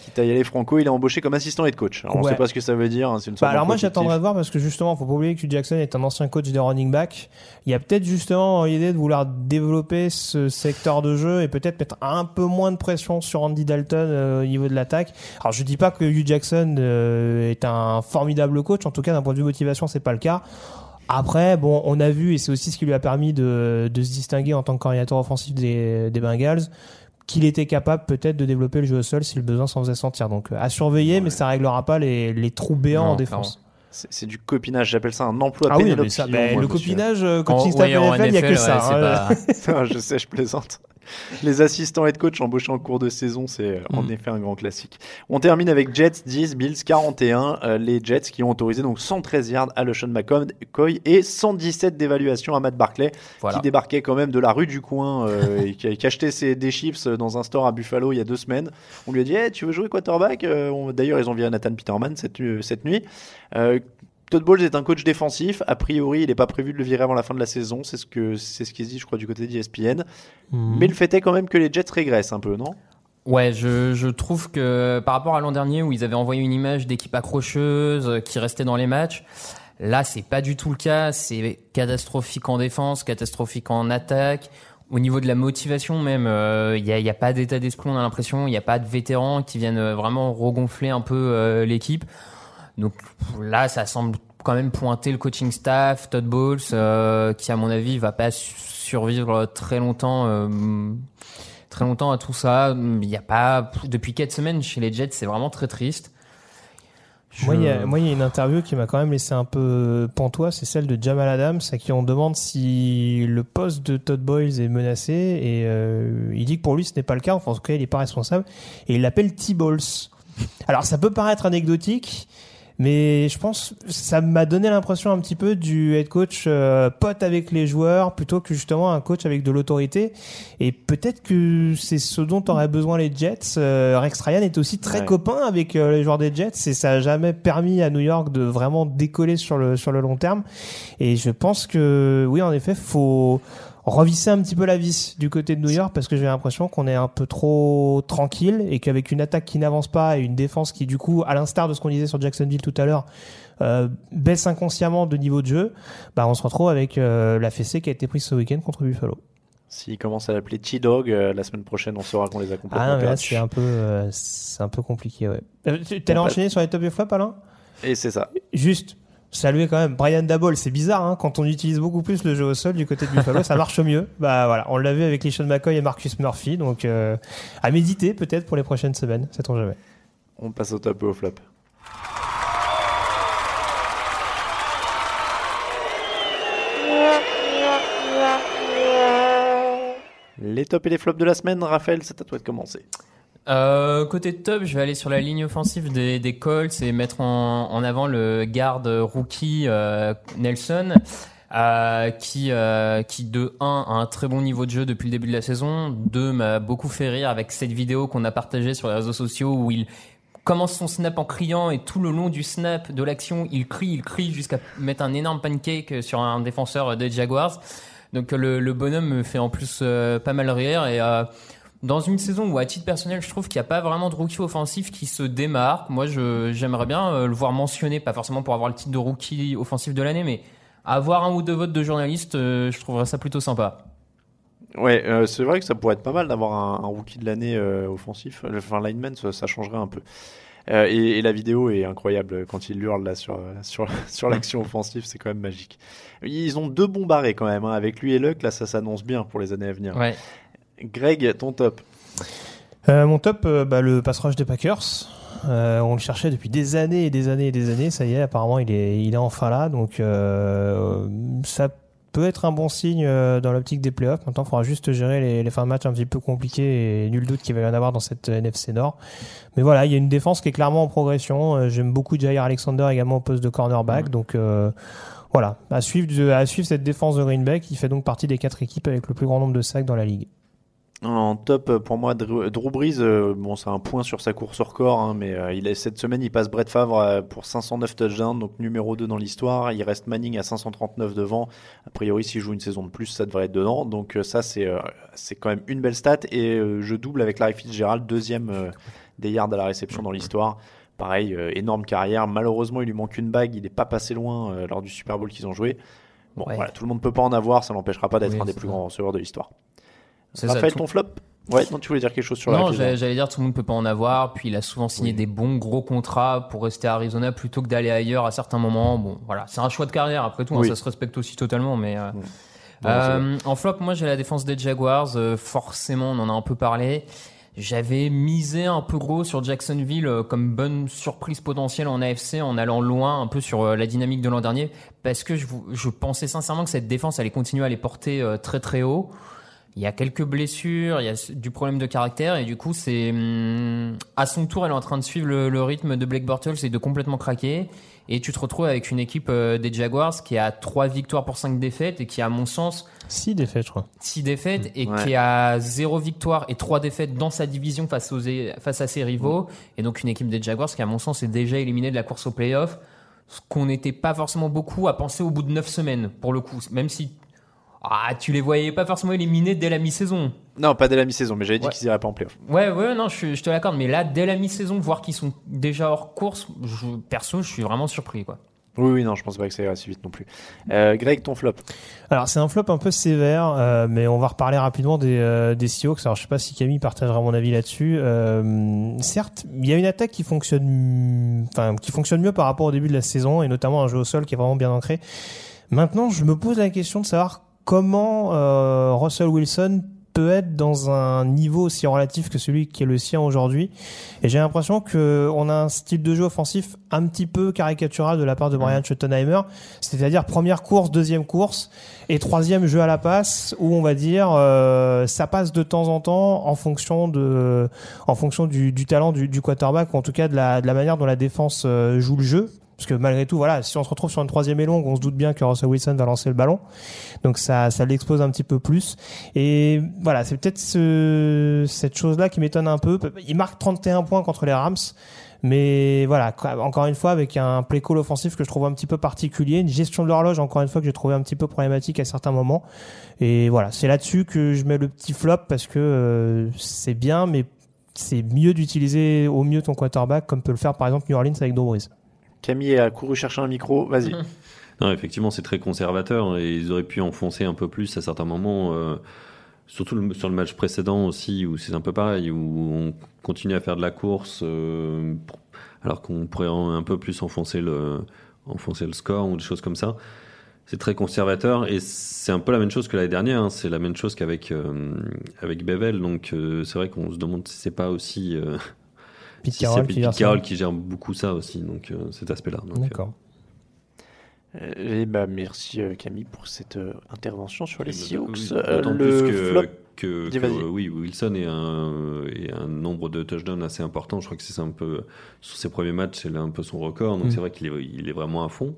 quitte à y aller franco, il est embauché comme assistant head coach. Alors on Ouais. sait pas ce que ça veut dire. hein, c'est une Bah alors moi j'attendrai de voir parce que justement faut pas oublier que Hugh Jackson est un ancien coach des running back. Il y a peut-être justement l'idée de vouloir développer ce secteur de jeu et peut-être mettre un peu moins de pression sur Andy Dalton euh, au niveau de l'attaque. Alors je dis pas que Hugh Jackson euh, est un formidable coach, en tout cas d'un point de vue motivation c'est pas le cas. Après, bon, on a vu, et c'est aussi ce qui lui a permis de, de se distinguer en tant que coordinateur offensif des, des Bengals, qu'il était capable peut-être de développer le jeu au sol si le besoin s'en faisait sentir. Donc euh, à surveiller, mais ça réglera pas les, les trous béants Non, en défense. C'est du copinage, j'appelle ça un emploi Ah oui, Penelope mais ça, Fillon, moi, le monsieur. copinage, euh, staff oui, en NFL, il y a que ça. ouais, hein. pas- *laughs* Ah, je sais, je plaisante. Les assistants head coach embauchés en cours de saison, c'est euh, en Mm. effet un grand classique. On termine avec Jets 10, Bills 41. euh, les Jets qui ont autorisé donc 113 yards à LeSean McCoy et 117 d'évaluation à Matt Barclay, Voilà. qui débarquait quand même de la rue du coin euh, et qui, a- qui achetait ses, des chips dans un store à Buffalo il y a deux semaines. On lui a dit hey, Tu veux jouer quarterback? Euh, on- D'ailleurs, ils ont viré Nathan Peterman cette, euh, cette nuit. Euh, Todd Bowles est un coach défensif. A priori, il n'est pas prévu de le virer avant la fin de la saison. C'est ce que c'est ce qui se dit, je crois, du côté d'ESPN. Mhm. Mais le fait est quand même que les Jets régressent un peu, non? Ouais, je, je trouve que par rapport à l'an dernier où ils avaient envoyé une image d'équipe accrocheuse euh, qui restait dans les matchs, là c'est pas du tout le cas. C'est catastrophique en défense, catastrophique en attaque. Au niveau de la motivation même, euh, il n'y a, y a pas d'état d'esprit, on a l'impression. Il n'y a pas de vétérans qui viennent euh, vraiment regonfler un peu euh, l'équipe. Donc là, ça semble quand même pointer le coaching staff, Todd Bowles, euh, qui à mon avis va pas su- survivre très longtemps, euh, très longtemps à tout ça. Il y a pas depuis quatre semaines chez les Jets, c'est vraiment très triste. Je- Moi, il y a, moi, il y a une interview qui m'a quand même laissé un peu pantois, c'est celle de Jamal Adams, à qui on demande si le poste de Todd Boyles est menacé, et euh, il dit que pour lui ce n'est pas le cas, enfin en tout cas il n'est pas responsable, et il l'appelle T-Balls. Alors ça peut paraître anecdotique, mais je pense ça m'a donné l'impression un petit peu du head coach euh, pote avec les joueurs plutôt que justement un coach avec de l'autorité. Et peut-être que c'est ce dont auraient besoin les Jets. Euh, Rex Ryan est aussi très Ouais. copain avec euh, les joueurs des Jets et ça a jamais permis à New York de vraiment décoller sur le sur le long terme. Et je pense que oui, en effet, faut revisser un petit peu la vis du côté de New York parce que j'ai l'impression qu'on est un peu trop tranquille et qu'avec une attaque qui n'avance pas et une défense qui du coup, à l'instar de ce qu'on disait sur Jacksonville tout à l'heure, euh, baisse inconsciemment de niveau de jeu, bah on se retrouve avec euh, la fessée qui a été prise ce week-end contre Buffalo. S'il commence à l'appeler T-Dog, euh, la semaine prochaine, on saura qu'on les a complètement Ah là perdus. c'est un peu, c'est un peu compliqué. Ouais. T'allais enchaîner sur les top et flop, Alain? Et c'est ça. Juste saluer quand même Brian Dabol. C'est bizarre hein, quand on utilise beaucoup plus le jeu au sol du côté de Buffalo, ça marche mieux. *laughs* Bah voilà, on l'a vu avec les Sean McCoy et Marcus Murphy, donc euh, à méditer peut-être pour les prochaines semaines, sait-on jamais. On passe au top et au flop. Les tops et les flops de la semaine, Raphaël, c'est à toi de commencer. Euh, côté top, je vais aller sur la ligne offensive des, des Colts et mettre en, en avant le garde rookie euh, Nelson, euh, qui, euh, qui de 1 a un très bon niveau de jeu depuis le début de la saison, 2 m'a beaucoup fait rire avec cette vidéo qu'on a partagée sur les réseaux sociaux où il commence son snap en criant et tout le long du snap de l'action, il crie, il crie jusqu'à mettre un énorme pancake sur un défenseur des Jaguars. Donc le, le bonhomme me fait en plus euh, pas mal rire et euh, dans une saison où à titre personnel je trouve qu'il n'y a pas vraiment de rookie offensif qui se démarque, moi j'aimerais bien euh, le voir mentionné, pas forcément pour avoir le titre de rookie offensif de l'année, mais avoir un ou deux votes de journalistes, euh, je trouverais ça plutôt sympa. Ouais, euh, c'est vrai que ça pourrait être pas mal d'avoir un, un rookie de l'année euh, offensif. Enfin, lineman, ça, ça changerait un peu. Euh, et, et la vidéo est incroyable quand il hurle là sur, sur, *laughs* sur l'action offensive, c'est quand même magique. Ils ont deux bons barrés quand même, hein. avec lui et Luck, là ça s'annonce bien pour les années à venir. Ouais. Greg, ton top Euh, mon top, euh, bah, le pass rush des Packers. Euh, on le cherchait depuis des années et des années et des années. Ça y est, apparemment, il est, il est enfin là. Donc, ça peut être un bon signe dans l'optique des playoffs. Maintenant, il faudra juste gérer les, les fins de match un petit peu compliquées et nul doute qu'il va y en avoir dans cette NFC Nord. Mais voilà, il y a une défense qui est clairement en progression. J'aime beaucoup Jair Alexander également au poste de cornerback. Donc, voilà, à suivre, à suivre cette défense de Green Bay qui fait donc partie des quatre équipes avec le plus grand nombre de sacs dans la ligue. En top, euh, pour moi, Drew, Drew Brees, euh, bon, c'est un point sur sa course au record, hein, mais euh, il est, cette semaine, il passe Brett Favre euh, pour 509 touchdowns, donc numéro 2 dans l'histoire. Il reste Manning à 539 devant. A priori, s'il joue une saison de plus, ça devrait être dedans. Donc ça, c'est c'est quand même une belle stat. Et je double avec Larry Fitzgerald, deuxième des yards à la réception dans l'histoire. Pareil, énorme carrière. Malheureusement, il lui manque une bague. Il n'est pas passé loin lors du Super Bowl qu'ils ont joué. Bon, Ouais. voilà, tout le monde peut pas en avoir. Ça n'empêchera pas d'être Oui, un des plus grands receveurs de l'histoire. Raphaël, ton flop? Ouais, non, tu voulais dire quelque chose sur la non, j'allais dire tout le monde peut pas en avoir. Puis il a souvent signé des bons gros contrats pour rester à Arizona plutôt que d'aller ailleurs à certains moments. Bon, voilà, c'est un choix de carrière. Après tout, hein, ça se respecte aussi totalement. Mais euh, Bon, euh, en flop, moi j'ai la défense des Jaguars. Euh, forcément, on en a un peu parlé. J'avais misé un peu gros sur Jacksonville euh, comme bonne surprise potentielle en AFC en allant loin un peu sur euh, la dynamique de l'an dernier parce que je, je pensais sincèrement que cette défense allait continuer à les porter euh, très très haut. Il y a quelques blessures, il y a du problème de caractère et du coup c'est hum, à son tour elle est en train de suivre le, le rythme de Blake Bortles et de complètement craquer et tu te retrouves avec une équipe euh, des Jaguars qui a 3 victoires pour 5 défaites et qui à mon sens 6 défaites, je crois. 6 défaites et Ouais. qui a 0 victoire et 3 défaites dans sa division face, aux, face à ses rivaux. Et donc une équipe des Jaguars qui, à mon sens, est déjà éliminée de la course au playoff. Ce qu'on n'était pas forcément beaucoup à penser au bout de 9 semaines, pour le coup. Même si ah, tu les voyais pas forcément éliminés dès la mi-saison. Non, pas dès la mi-saison, mais j'avais dit Ouais. qu'ils iraient pas en playoff. Ouais, ouais, non, je, je te l'accorde. Mais là, dès la mi-saison, voir qu'ils sont déjà hors course, je, perso, je suis vraiment surpris, quoi. Oui, oui, non, je pense pas que ça ira si vite non plus. Euh, Greg, ton flop Alors c'est un flop un peu sévère, euh, mais on va reparler rapidement des, euh, des Seahawks. Alors je sais pas si Camille partagera mon avis là-dessus. Euh, certes, il y a une attaque qui fonctionne, enfin qui fonctionne mieux par rapport au début de la saison, et notamment un jeu au sol qui est vraiment bien ancré. Maintenant, je me pose la question de savoir comment euh, Russell Wilson peut être dans un niveau aussi relatif que celui qui est le sien aujourd'hui. Et j'ai l'impression que on a un style de jeu offensif un petit peu caricatural de la part de Brian Schottenheimer, c'est-à-dire première course, deuxième course et troisième jeu à la passe où on va dire euh, ça passe de temps en temps en fonction de en fonction du, du talent du, du quarterback ou en tout cas de la, de la manière dont la défense euh, joue le jeu parce que malgré tout, voilà, si on se retrouve sur une troisième et on se doute bien que Russell Wilson va lancer le ballon. Donc ça, ça l'expose un petit peu plus. Et voilà, c'est peut-être ce, cette chose-là qui m'étonne un peu. Il marque 31 points contre les Rams. Mais voilà, encore une fois, avec un play call offensif que je trouve un petit peu particulier, une gestion de l'horloge, encore une fois, que j'ai trouvé un petit peu problématique à certains moments. Et voilà, c'est là-dessus que je mets le petit flop parce que euh, c'est bien, mais c'est mieux d'utiliser au mieux ton quarterback, comme peut le faire par exemple New Orleans avec Brees. Camille a couru chercher un micro, vas-y. *laughs* Non, effectivement, c'est très conservateur et ils auraient pu enfoncer un peu plus à certains moments. euh, surtout le- sur le match précédent aussi, où c'est un peu pareil, où on continue à faire de la course, euh, pour- alors qu'on pourrait en- un peu plus enfoncer le, enfoncer le score ou des choses comme ça. C'est très conservateur et c'est un peu la même chose que l'année dernière. hein. C'est la même chose qu'avec euh, avec Bevel. Donc euh, c'est vrai qu'on se demande si c'est pas aussi euh, Pete si Carroll c'est qui Pete gère ça. Carroll qui gère beaucoup ça aussi. Donc euh, cet aspect-là. Euh, D'accord. Euh, Et bah merci euh, Camille pour cette euh, intervention sur les Seahawks. Oui, Euh, d'autant le plus que, flop. que, Dis, que, vas-y. oui, Wilson est un, est un nombre de touchdowns assez important. Je crois que c'est un peu sur ses premiers matchs, c'est un peu son record. Donc Mm. c'est vrai qu'il est, il est vraiment à fond,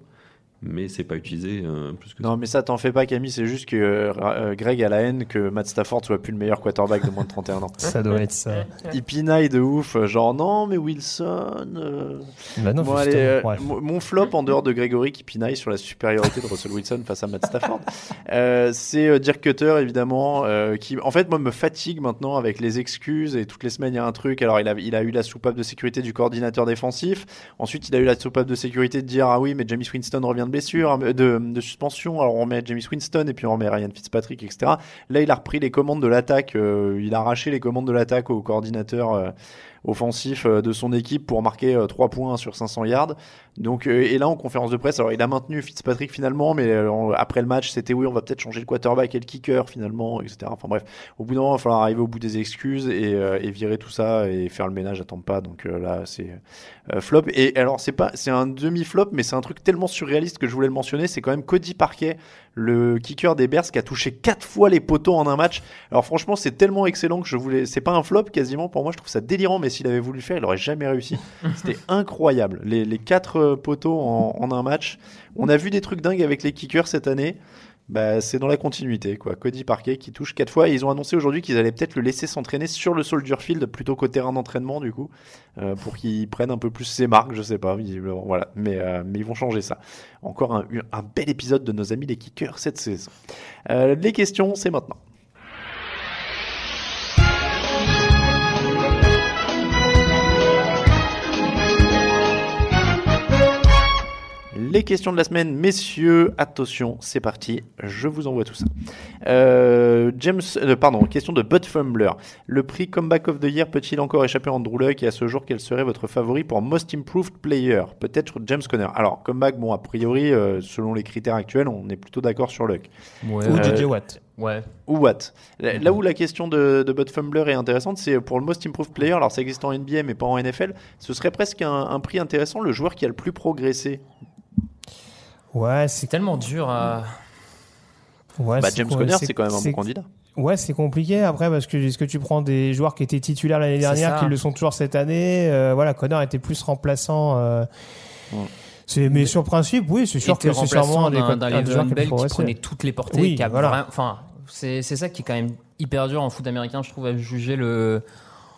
mais c'est pas utilisé euh, plus que Non, mais ça, t'en fais pas, Camille. C'est juste que euh, euh, Greg a la haine que Matt Stafford soit plus le meilleur quarterback de moins de 31 ans. Ça doit être ça. *laughs* Il pinaille de ouf. Genre, non, mais Wilson. euh, Bah non, Bon, allez, euh, ouais. mon- flop, en dehors de Grégory qui pinaille sur la supériorité de Russell Wilson face à Matt Stafford, *laughs* euh, c'est euh, Dirk Cutter, évidemment, euh, qui, en fait, moi, me fatigue maintenant avec les excuses et toutes les semaines, il y a un truc. Alors, il a, il a eu la soupape de sécurité du coordinateur défensif. Ensuite, il a eu la soupape de sécurité de dire, ah oui, mais James Winston revient de blessure, euh, de, de suspension. Alors, on remet James Winston et puis on remet Ryan Fitzpatrick, etc. Là, il a repris les commandes de l'attaque. euh, il a arraché les commandes de l'attaque au coordinateur euh, offensif euh, de son équipe pour marquer euh, 3 points sur 500 yards. Donc, euh, et là, en conférence de presse, alors il a maintenu Fitzpatrick finalement, mais euh, après le match, c'était oui, on va peut-être changer le quarterback et le kicker finalement, etc. Enfin bref, au bout d'un moment, il va falloir arriver au bout des excuses et, euh, virer tout ça et faire le ménage à pas. Donc euh, là, c'est euh, flop. Et alors, c'est pas, c'est un demi-flop, mais c'est un truc tellement surréaliste que je voulais le mentionner. C'est quand même Cody Parquet, le kicker des Bears, qui a touché quatre fois les poteaux en un match. Alors franchement, c'est tellement excellent que je voulais. C'est pas un flop quasiment pour moi. Je trouve ça délirant, mais s'il avait voulu le faire, il aurait jamais réussi. *laughs* C'était incroyable. Les, les quatre euh, poteaux en, en un match. On a vu des trucs dingues avec les kickers cette année. Bah, c'est dans la continuité, quoi. Cody Parquet qui touche quatre fois et ils ont annoncé aujourd'hui qu'ils allaient peut-être le laisser s'entraîner sur le Soldier Field plutôt qu'au terrain d'entraînement, du coup, euh, pour qu'il prenne un peu plus ses marques, je sais pas, visiblement. Voilà, mais, euh, ils vont changer ça. Encore un, un bel épisode de nos amis les kickers cette saison. Euh, les questions, c'est maintenant. Les questions de la semaine, messieurs, attention, c'est parti, je vous envoie tout ça. Euh, James, euh, pardon, question de Bud Fumbler. Le prix Comeback of the Year peut-il encore échapper à Andrew Luck et à ce jour, quel serait votre favori pour Most Improved Player? Peut-être James Conner. Alors, Comeback, bon, a priori, euh, selon les critères actuels, on est plutôt d'accord sur Luck. Ouais. Ou DJ Watt. Ouais. ou Watt. Là là où la question de, de Bud Fumbler est intéressante, c'est pour le Most Improved Player, alors ça existe en NBA mais pas en NFL, ce serait presque un, un prix intéressant, le joueur qui a le plus progressé. Ouais, C'est tellement dur à. Ouais, Bah, James Conner, c'est- quand même un bon candidat. Ouais, c'est compliqué après parce que est-ce que tu prends des joueurs qui étaient titulaires l'année dernière, qui le sont toujours cette année euh, Voilà, Connor était plus remplaçant. euh, c'est, mais sur principe, oui, c'est sûr que c'est sûrement un un d'un des joueurs qui prenait toutes les portées. Oui, qui a voilà. vraiment- Enfin, c'est c'est ça qui est quand même hyper dur en foot américain, je trouve, à juger le.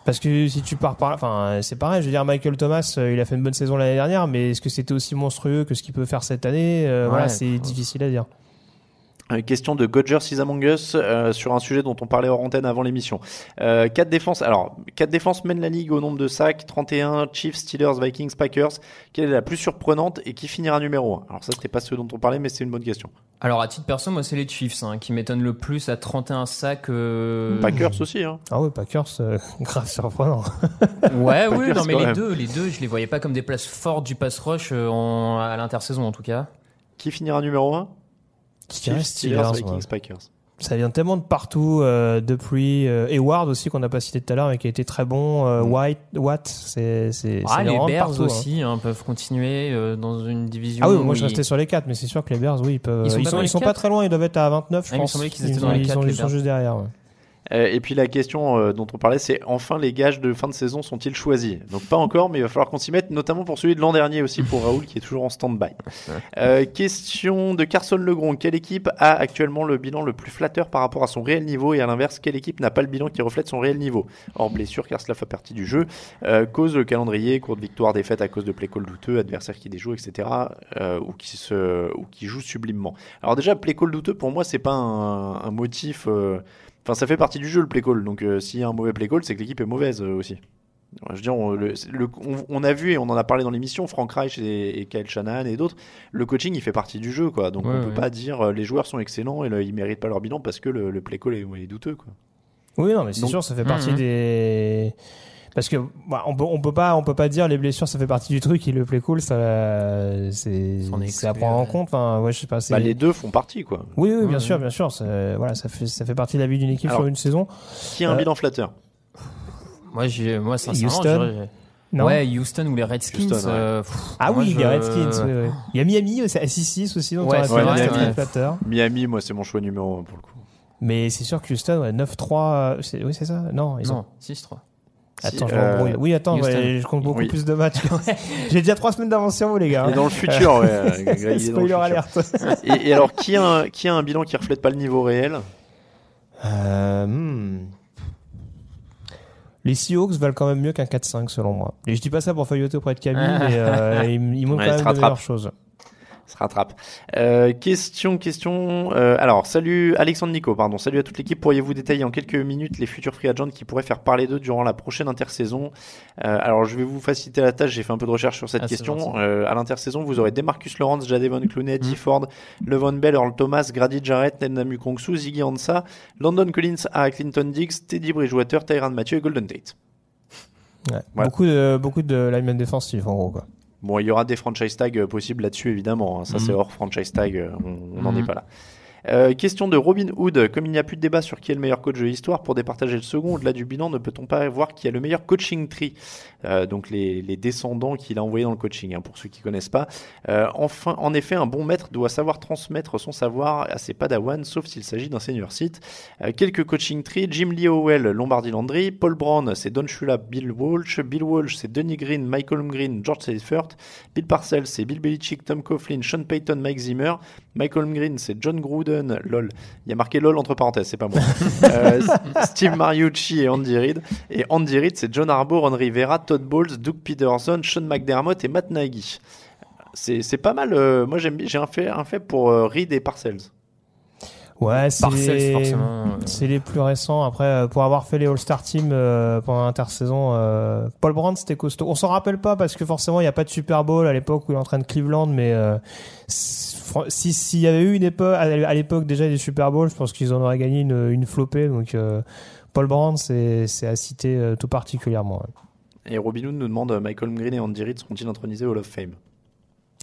Parce que si tu pars par là, enfin, c'est pareil. Je veux dire, Michael Thomas, euh, il a fait une bonne saison l'année dernière, mais est-ce que c'était aussi monstrueux que ce qu'il peut faire cette année? Euh, Voilà, c'est difficile à dire. Question de Godger is Among Us euh, sur un sujet dont on parlait hors antenne avant l'émission. Euh, 4 défenses. Alors, 4 défenses mènent la ligue au nombre de sacs 31, Chiefs, Steelers, Vikings, Packers. Quelle est la plus surprenante et qui finira numéro 1 Alors, ça, c'était pas ce dont on parlait, mais c'est une bonne question. Alors, à titre perso, moi, c'est les Chiefs hein, qui m'étonnent le plus à 31 sacs. euh, Packers aussi, hein. Ah ouais, Packers, euh, *laughs* grave surprenant. Ouais, oui, non, mais les même. deux, les deux, je les voyais pas comme des places fortes du pass rush euh, en- à l'intersaison en tout cas. Qui finira numéro 1 Je dirais Chiefs, Steelers, Steelers, Vikings, ouais. Packers. Ça vient tellement de partout, euh, depuis euh, Eward aussi qu'on n'a pas cité tout à l'heure, mais qui a été très bon. euh, White, Watt, c'est c'est Ah, les Bears partout, hein. aussi hein, peuvent continuer euh, dans une division. Ah oui, moi je ils- restais sur les 4, mais c'est sûr que les Bears, oui, ils peuvent. Ils sont Ils pas sont, sont très loin, ils doivent être à 29, je Ah, il me pense. semblait qu'ils étaient Ils dans les ils quatre, sont- les ils sont Bears. juste derrière. ouais. Euh, et puis la question euh, dont on parlait, c'est enfin les gages de fin de saison sont-ils choisis? Donc pas encore, mais il va falloir qu'on s'y mette, notamment pour celui de l'an dernier aussi pour Raoul qui est toujours en stand-by. *laughs* Euh, question de Carson Legron quelle équipe a actuellement le bilan le plus flatteur par rapport à son réel niveau et à l'inverse, quelle équipe n'a pas le bilan qui reflète son réel niveau? Hors blessure, car cela fait partie du jeu. Euh, cause le calendrier, courte victoire, défaite à cause de play call douteux, adversaire qui déjoue, etc. euh, ou qui se ou qui joue sublimement. Alors déjà, play call douteux pour moi c'est pas un, un motif. Enfin, ça fait partie du jeu le play call. Donc, euh, s'il y a un mauvais play call, c'est que l'équipe est mauvaise euh, aussi. Je veux dire, on, le- le- on- on a vu et on en a parlé dans l'émission, Frank Reich et, et Kyle Shanahan et d'autres, le coaching il fait partie du jeu quoi. Donc Ouais, on peut ouais. pas dire euh, les joueurs sont excellents et le- ils méritent pas leur bilan parce que le, le play call est, est douteux quoi. Oui, non, mais c'est sûr, ça fait partie Mhm. des. Parce que bah, on peut on peut pas on peut pas dire les blessures ça fait partie du truc et le play cool ça c'est à prendre en ouais. compte enfin ouais je sais pas Bah, les deux font partie quoi. oui oui bien Ouais, sûr ouais. bien sûr voilà ça fait ça fait partie de la vie d'une équipe Alors, sur une saison Qui a un Euh, bilan flatteur Moi, j'ai, moi, sincèrement, Houston non Ouais, Houston ou les Redskins. Houston, ouais. euh, pff, ah oui je- les Redskins oui, oui. il y a Miami aussi, à 6-6 aussi dont Ouais, ouais. flatteur. Miami, moi c'est mon choix numéro 1 pour le coup. mais c'est sûr que Houston ouais, 9-3 euh, c'est- oui c'est ça non ils ont Non, 6-3. Attends je m'embrouille. euh, oui attends ouais, je compte beaucoup Oui. plus de matchs *laughs* j'ai déjà 3 semaines d'avance sur vous les gars est dans le futur, ouais. Greg, il est dans le spoiler futur. alerte Et, et alors, qui a, un, qui a un bilan qui reflète pas le niveau réel? Euh, hmm. Les Seahawks valent quand même mieux qu'un 4-5 selon moi. Et je dis pas ça pour feuilleter auprès de Camille, *laughs* mais euh, ils, ils montrent Ouais, quand même de meilleures choses. Se rattrape. Euh, question, question. euh, alors, salut Alexandre Nico, pardon. Salut à toute l'équipe. Pourriez-vous détailler en quelques minutes les futurs free agents qui pourraient faire parler d'eux durant la prochaine intersaison? Euh, Alors, je vais vous faciliter la tâche. J'ai fait un peu de recherche sur cette Ah, question. Euh, à l'intersaison, vous aurez Demarcus Lawrence, Jadevon Clooney, Mhm. Dee Ford, Levon Bell, Earl Thomas, Grady Jarrett, Nendamu Kongsu, Ziggy Ansah, London Collins à Clinton Diggs, Teddy Bridgewater, Tyran Mathieu et Golden Tate. Ouais. Ouais. Beaucoup de beaucoup de linemen défensifs en gros quoi. Bon, il y aura des franchise tags euh, possibles là-dessus, évidemment. hein. Ça, c'est hors franchise tag. euh, On n'en est pas là. Euh, question de Robin Hood. Comme il n'y a plus de débat sur qui est le meilleur coach de l'histoire, pour départager le second, au-delà du bilan, ne peut-on pas voir qui a le meilleur coaching tree Euh, Donc les, descendants qu'il a envoyés dans le coaching, hein, pour ceux qui connaissent pas. Euh, enfin, en effet, un bon maître doit savoir transmettre son savoir à ses padawans, sauf s'il s'agit d'un senior site. Quelques coaching trees. Jim Lee Howell, Lombardi Landry. Paul Brown, c'est Don Shula, Bill Walsh. Bill Walsh, c'est Denny Green, Michael Green, George Seifert. Bill Parcells, c'est Bill Belichick, Tom Coughlin, Sean Payton, Mike Zimmer. Michael Green, c'est John Gruden, lol. Il y a marqué lol entre parenthèses, c'est pas moi. *laughs* Euh, Steve Mariucci et Andy Reid. Et Andy Reid, c'est John Harbaugh, Ron Rivera, Todd Bowles, Doug Peterson, Sean McDermott et Matt Nagy. C'est pas mal. euh, moi, j'ai un fait, un fait pour euh, Reid et Parcells. Ouais, c'est euh. c'est les plus récents. Après, euh, pour avoir fait les All-Star Team euh, pendant l'intersaison, euh, Paul Brown c'était costaud. On s'en rappelle pas parce que forcément il n'y a pas de Super Bowl à l'époque où il entraîne Cleveland, mais euh, si si- s'il y avait eu une époque à l'époque déjà des Super Bowls, je pense qu'ils en auraient gagné une, une flopée. Donc euh, Paul Brown c'est à citer euh, tout particulièrement. ouais. Et Robin Hood nous demande Michael Green et Andy Reid seront-ils intronisés au Hall of Fame?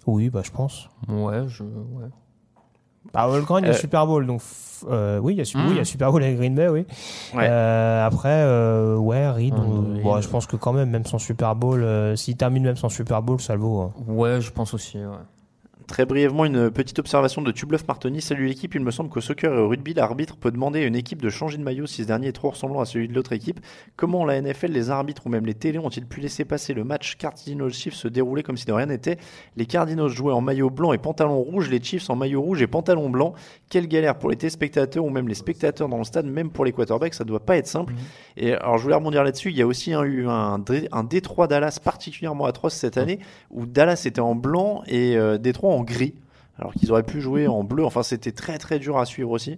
Oui, bah je pense. Ouais, je. Ouais. Bah, Holmgren, il y a Euh, Super Bowl, donc euh, oui, il y a, Su- oui, il y a Super Bowl avec Green Bay, oui. Ouais. Euh, après, ouais, Reed, bon, je pense que quand même, même son Super Bowl, s'il termine même son Super Bowl, ça le vaut. hein. Ouais, je pense aussi. Ouais. Très brièvement, une petite observation de Tubleuf Martoni. Salut l'équipe, il me semble qu'au soccer et au rugby, l'arbitre peut demander à une équipe de changer de maillot si ce dernier est trop ressemblant à celui de l'autre équipe. Comment la NFL, les arbitres ou même les télés ont-ils pu laisser passer le match Cardinals-Chiefs se dérouler comme si de rien n'était? Les Cardinals jouaient en maillot blanc et pantalon rouge, les Chiefs en maillot rouge et pantalon blanc. Quelle galère pour les téléspectateurs ou même les spectateurs dans le stade, même pour les quarterbacks, ça doit pas être simple. Et alors je voulais rebondir là-dessus, il y a aussi eu un, un Détroit Dallas particulièrement atroce cette année, où Dallas était en blanc et euh, Détroit en gris, alors qu'ils auraient pu jouer en bleu, enfin c'était très très dur à suivre aussi.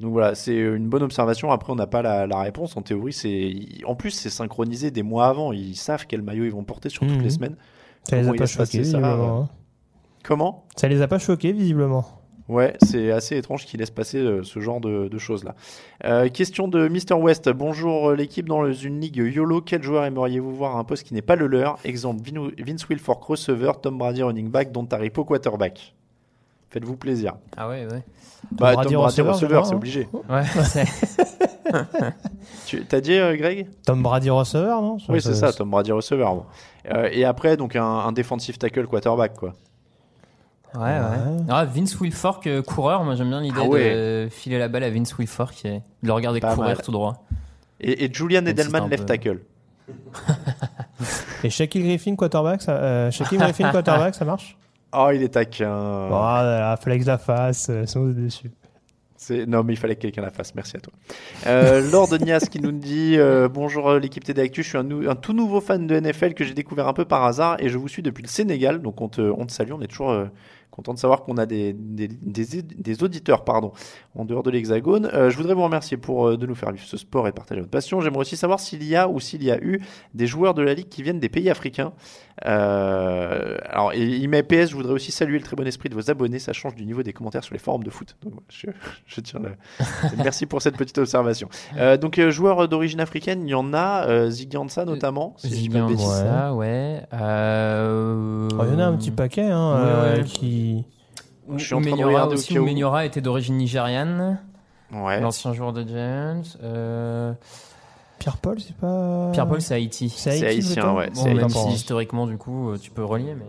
Donc voilà, c'est une bonne observation. Après, on n'a pas la, la réponse. En théorie, c'est en plus c'est synchronisé des mois avant. Ils savent quel maillot ils vont porter sur toutes Mhm. les semaines. Ça les a pas choqués, ça, visiblement. euh, hein. Comment? Ça les a pas choqués, visiblement. Ouais, c'est assez étrange qu'il laisse passer euh, ce genre de, de choses-là. Euh, question de Mr. West. Bonjour euh, l'équipe dans une ligue YOLO. Quel joueur aimeriez-vous voir à un poste qui n'est pas le leur? Exemple Vin- Vince Wilfork receveur, Tom Brady running back, Don Taripo quarterback. Faites-vous plaisir. Ah ouais, ouais. Bah, Tom Brady Tom Brady receveur, c'est obligé. Ouais, c'est- *laughs* Tu t'as dit, euh, Greg? Tom Brady receveur, non? Oui, c'est ça, Tom Brady receveur. bon. Euh, et après, donc un, un defensive tackle quarterback, quoi. Ouais, ouais. Ah, Vince Wilfork, euh, coureur, moi j'aime bien l'idée Ah ouais. de filer la balle à Vince Wilfork et de le regarder Pas courir mal. tout droit. Et, et Julian Même si c'est Edelman, un left peu- tackle. *laughs* Et Shaquille Griffin quarterback, ça, euh, Shaquille Griffin quarterback, ça marche? Oh, il est taquin. Voilà, flex la face, euh, sans dessus. C'est- Non, mais il fallait que quelqu'un la fasse. Merci à toi. Euh, Lord Nias qui nous dit euh, Bonjour euh, l'équipe TD Actu, je suis un, nou- un tout nouveau fan de NFL que j'ai découvert un peu par hasard et je vous suis depuis le Sénégal. Donc on te, on te salue, on est toujours euh, content de savoir qu'on a des, des, des- des auditeurs pardon, en dehors de l'Hexagone. Euh, je voudrais vous remercier pour euh, de nous faire vivre ce sport et partager votre passion. J'aimerais aussi savoir s'il y a ou s'il y a eu des joueurs de la Ligue qui viennent des pays africains. Euh, alors, et il met PS, je voudrais aussi saluer le très bon esprit de vos abonnés, ça change du niveau des commentaires sur les forums de foot. Donc, je, je tiens le... *laughs* Merci pour cette petite observation. Euh, donc, euh, joueurs d'origine africaine, il y en a, euh, Ziggy Ansah notamment, si ouais. Euh... Oh, Il y en a un petit paquet hein, Ouais, euh, ouais. qui. Je suis en train de Menyora regarder au aussi, cas où. Menyora était d'origine nigériane. Ouais. L'ancien joueur de Giants. Euh... Pierre-Paul, c'est pas. Pierre-Paul, c'est Haïti. C'est C'est Haïti, haïtien, peut-être ouais. Bon, même si historiquement, du coup, euh, tu peux relier, mais.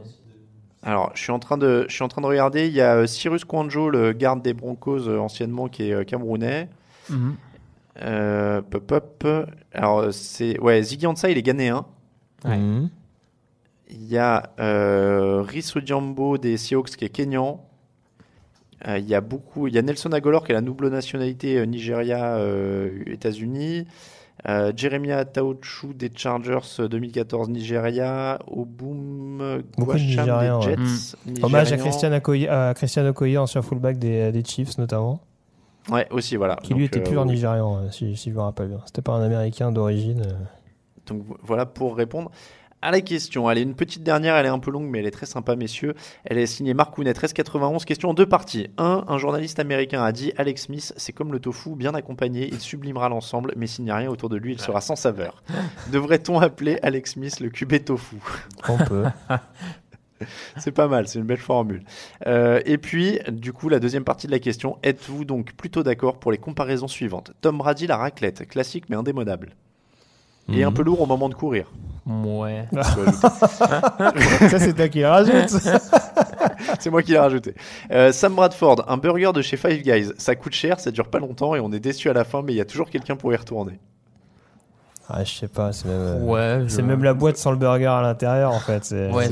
Alors, je suis en train de, je suis en train de regarder. Il y a euh, Cyrus Kwanjo, le garde des Broncos anciennement, qui est camerounais. Euh, pop, pop. Alors, c'est ouais, Ziggy Ansah, il est ghanéen. Ouais. Mhm. Il y a euh, Odhiambo des Seahawks qui est kényan. Euh, il y a beaucoup. Il y a Nelson Agolor qui a la double nationalité euh, Nigeria, euh, États-Unis. Jeremiah Taochu des Chargers euh, 2014 Nigeria. Obum Beaucoup de des ouais. Jets. Hommage à. Christian Okoye, à Christian Okoye, ancien fullback des, des Chiefs notamment, Ouais, aussi voilà. qui lui Donc, était pur nigérian, si, si je me rappelle bien. C'était pas un américain d'origine. Donc vo- voilà pour répondre à la question. Allez, une petite dernière, elle est un peu longue, mais elle est très sympa, messieurs. Elle est signée Marc Ounet, 1391. Question en deux parties. Un, un journaliste américain a dit Alex Smith, c'est comme le tofu, bien accompagné, il sublimera l'ensemble, mais s'il n'y a rien autour de lui, il sera sans saveur. *laughs* Devrait-on appeler Alex Smith le cubé tofu? On peut. *laughs* C'est pas mal, c'est une belle formule. Euh, et puis, du coup, la deuxième partie de la question êtes-vous donc plutôt d'accord pour les comparaisons suivantes? Tom Brady, la raclette, classique mais indémodable. Et un peu lourd au moment de courir. Ouais. *laughs* Ça, c'est toi qui le rajoute. *laughs* C'est moi qui l'ai rajouté. Euh, Sam Bradford, un burger de chez Five Guys. Ça coûte cher, ça dure pas longtemps et on est déçu à la fin, mais il y a toujours quelqu'un pour y retourner. Ah, je sais pas, c'est même, euh, Ouais, je- même la boîte sans le burger à l'intérieur en fait. c'est- Ouais,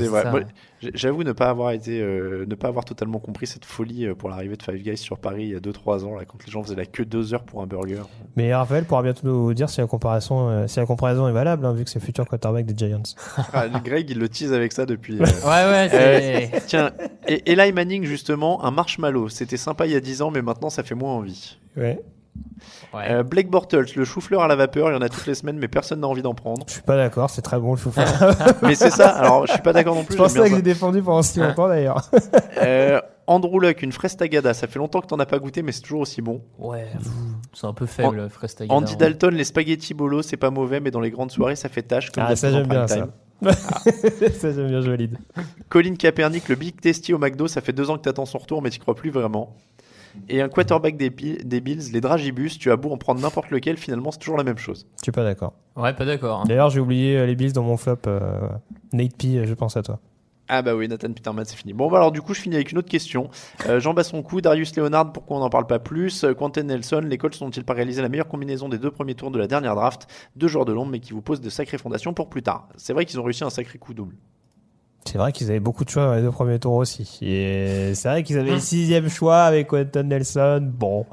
J'avoue ne pas avoir été, euh, ne pas avoir totalement compris cette folie euh, pour l'arrivée de Five Guys sur Paris il y a 2-3 ans, là, quand les gens faisaient la queue 2 heures pour un burger. Mais Raphaël pourra bientôt nous dire si la comparaison, euh, si la comparaison est valable, hein, vu que c'est le futur quarterback des Giants. *laughs* Ah, Greg, il le tease avec ça depuis. euh, Ouais, ouais, *laughs* c'est. Euh, *laughs* tiens, et Eli Manning, justement, un marshmallow. C'était sympa il y a 10 ans, mais maintenant ça fait moins envie. Ouais. Ouais. Euh, Blake Bortles, le chou-fleur à la vapeur, il y en a toutes les semaines, mais personne n'a envie d'en prendre. Je suis pas d'accord, c'est très bon le chou *laughs* mais c'est ça, alors je suis pas d'accord non plus. Je bien que j'ai défendu pendant si longtemps d'ailleurs. Euh, Andrew Luck, une fraise tagada, ça fait longtemps que t'en as pas goûté, mais c'est toujours aussi bon. Ouais, c'est un peu faible, Fraise Tagada, Andy hein. Dalton, les spaghettis bolo, c'est pas mauvais, mais dans les grandes soirées, ça fait tâche. Comme Ah, ça j'aime en bien ça. *laughs* ça j'aime bien, je valide. Colin Kaepernick, le Big Tasty au McDo, ça fait deux ans que t'attends son retour, mais t'y crois plus vraiment. Et un quarterback des, Bi- des Bills, les Dragibus, tu as beau en prendre n'importe lequel, finalement c'est toujours la même chose. Je suis pas d'accord. Ouais, pas d'accord. hein. D'ailleurs, j'ai oublié euh, les Bills dans mon flop. euh, Nate P, euh, je pense à toi. Ah bah oui, Nathan Peterman, c'est fini. Bon, bah alors du coup, je finis avec une autre question. Euh, Jean Bassoncourt, Darius Leonard, pourquoi on n'en parle pas plus? Quentin Nelson, les Colts n'ont-ils pas réalisé la meilleure combinaison des deux premiers tours de la dernière draft? Deux joueurs de l'ombre, mais qui vous posent de sacrées fondations pour plus tard. C'est vrai qu'ils ont réussi un sacré coup double. C'est vrai qu'ils avaient beaucoup de choix dans les deux premiers tours aussi. Et c'est vrai qu'ils avaient le sixième choix avec Quentin Nelson. Bon.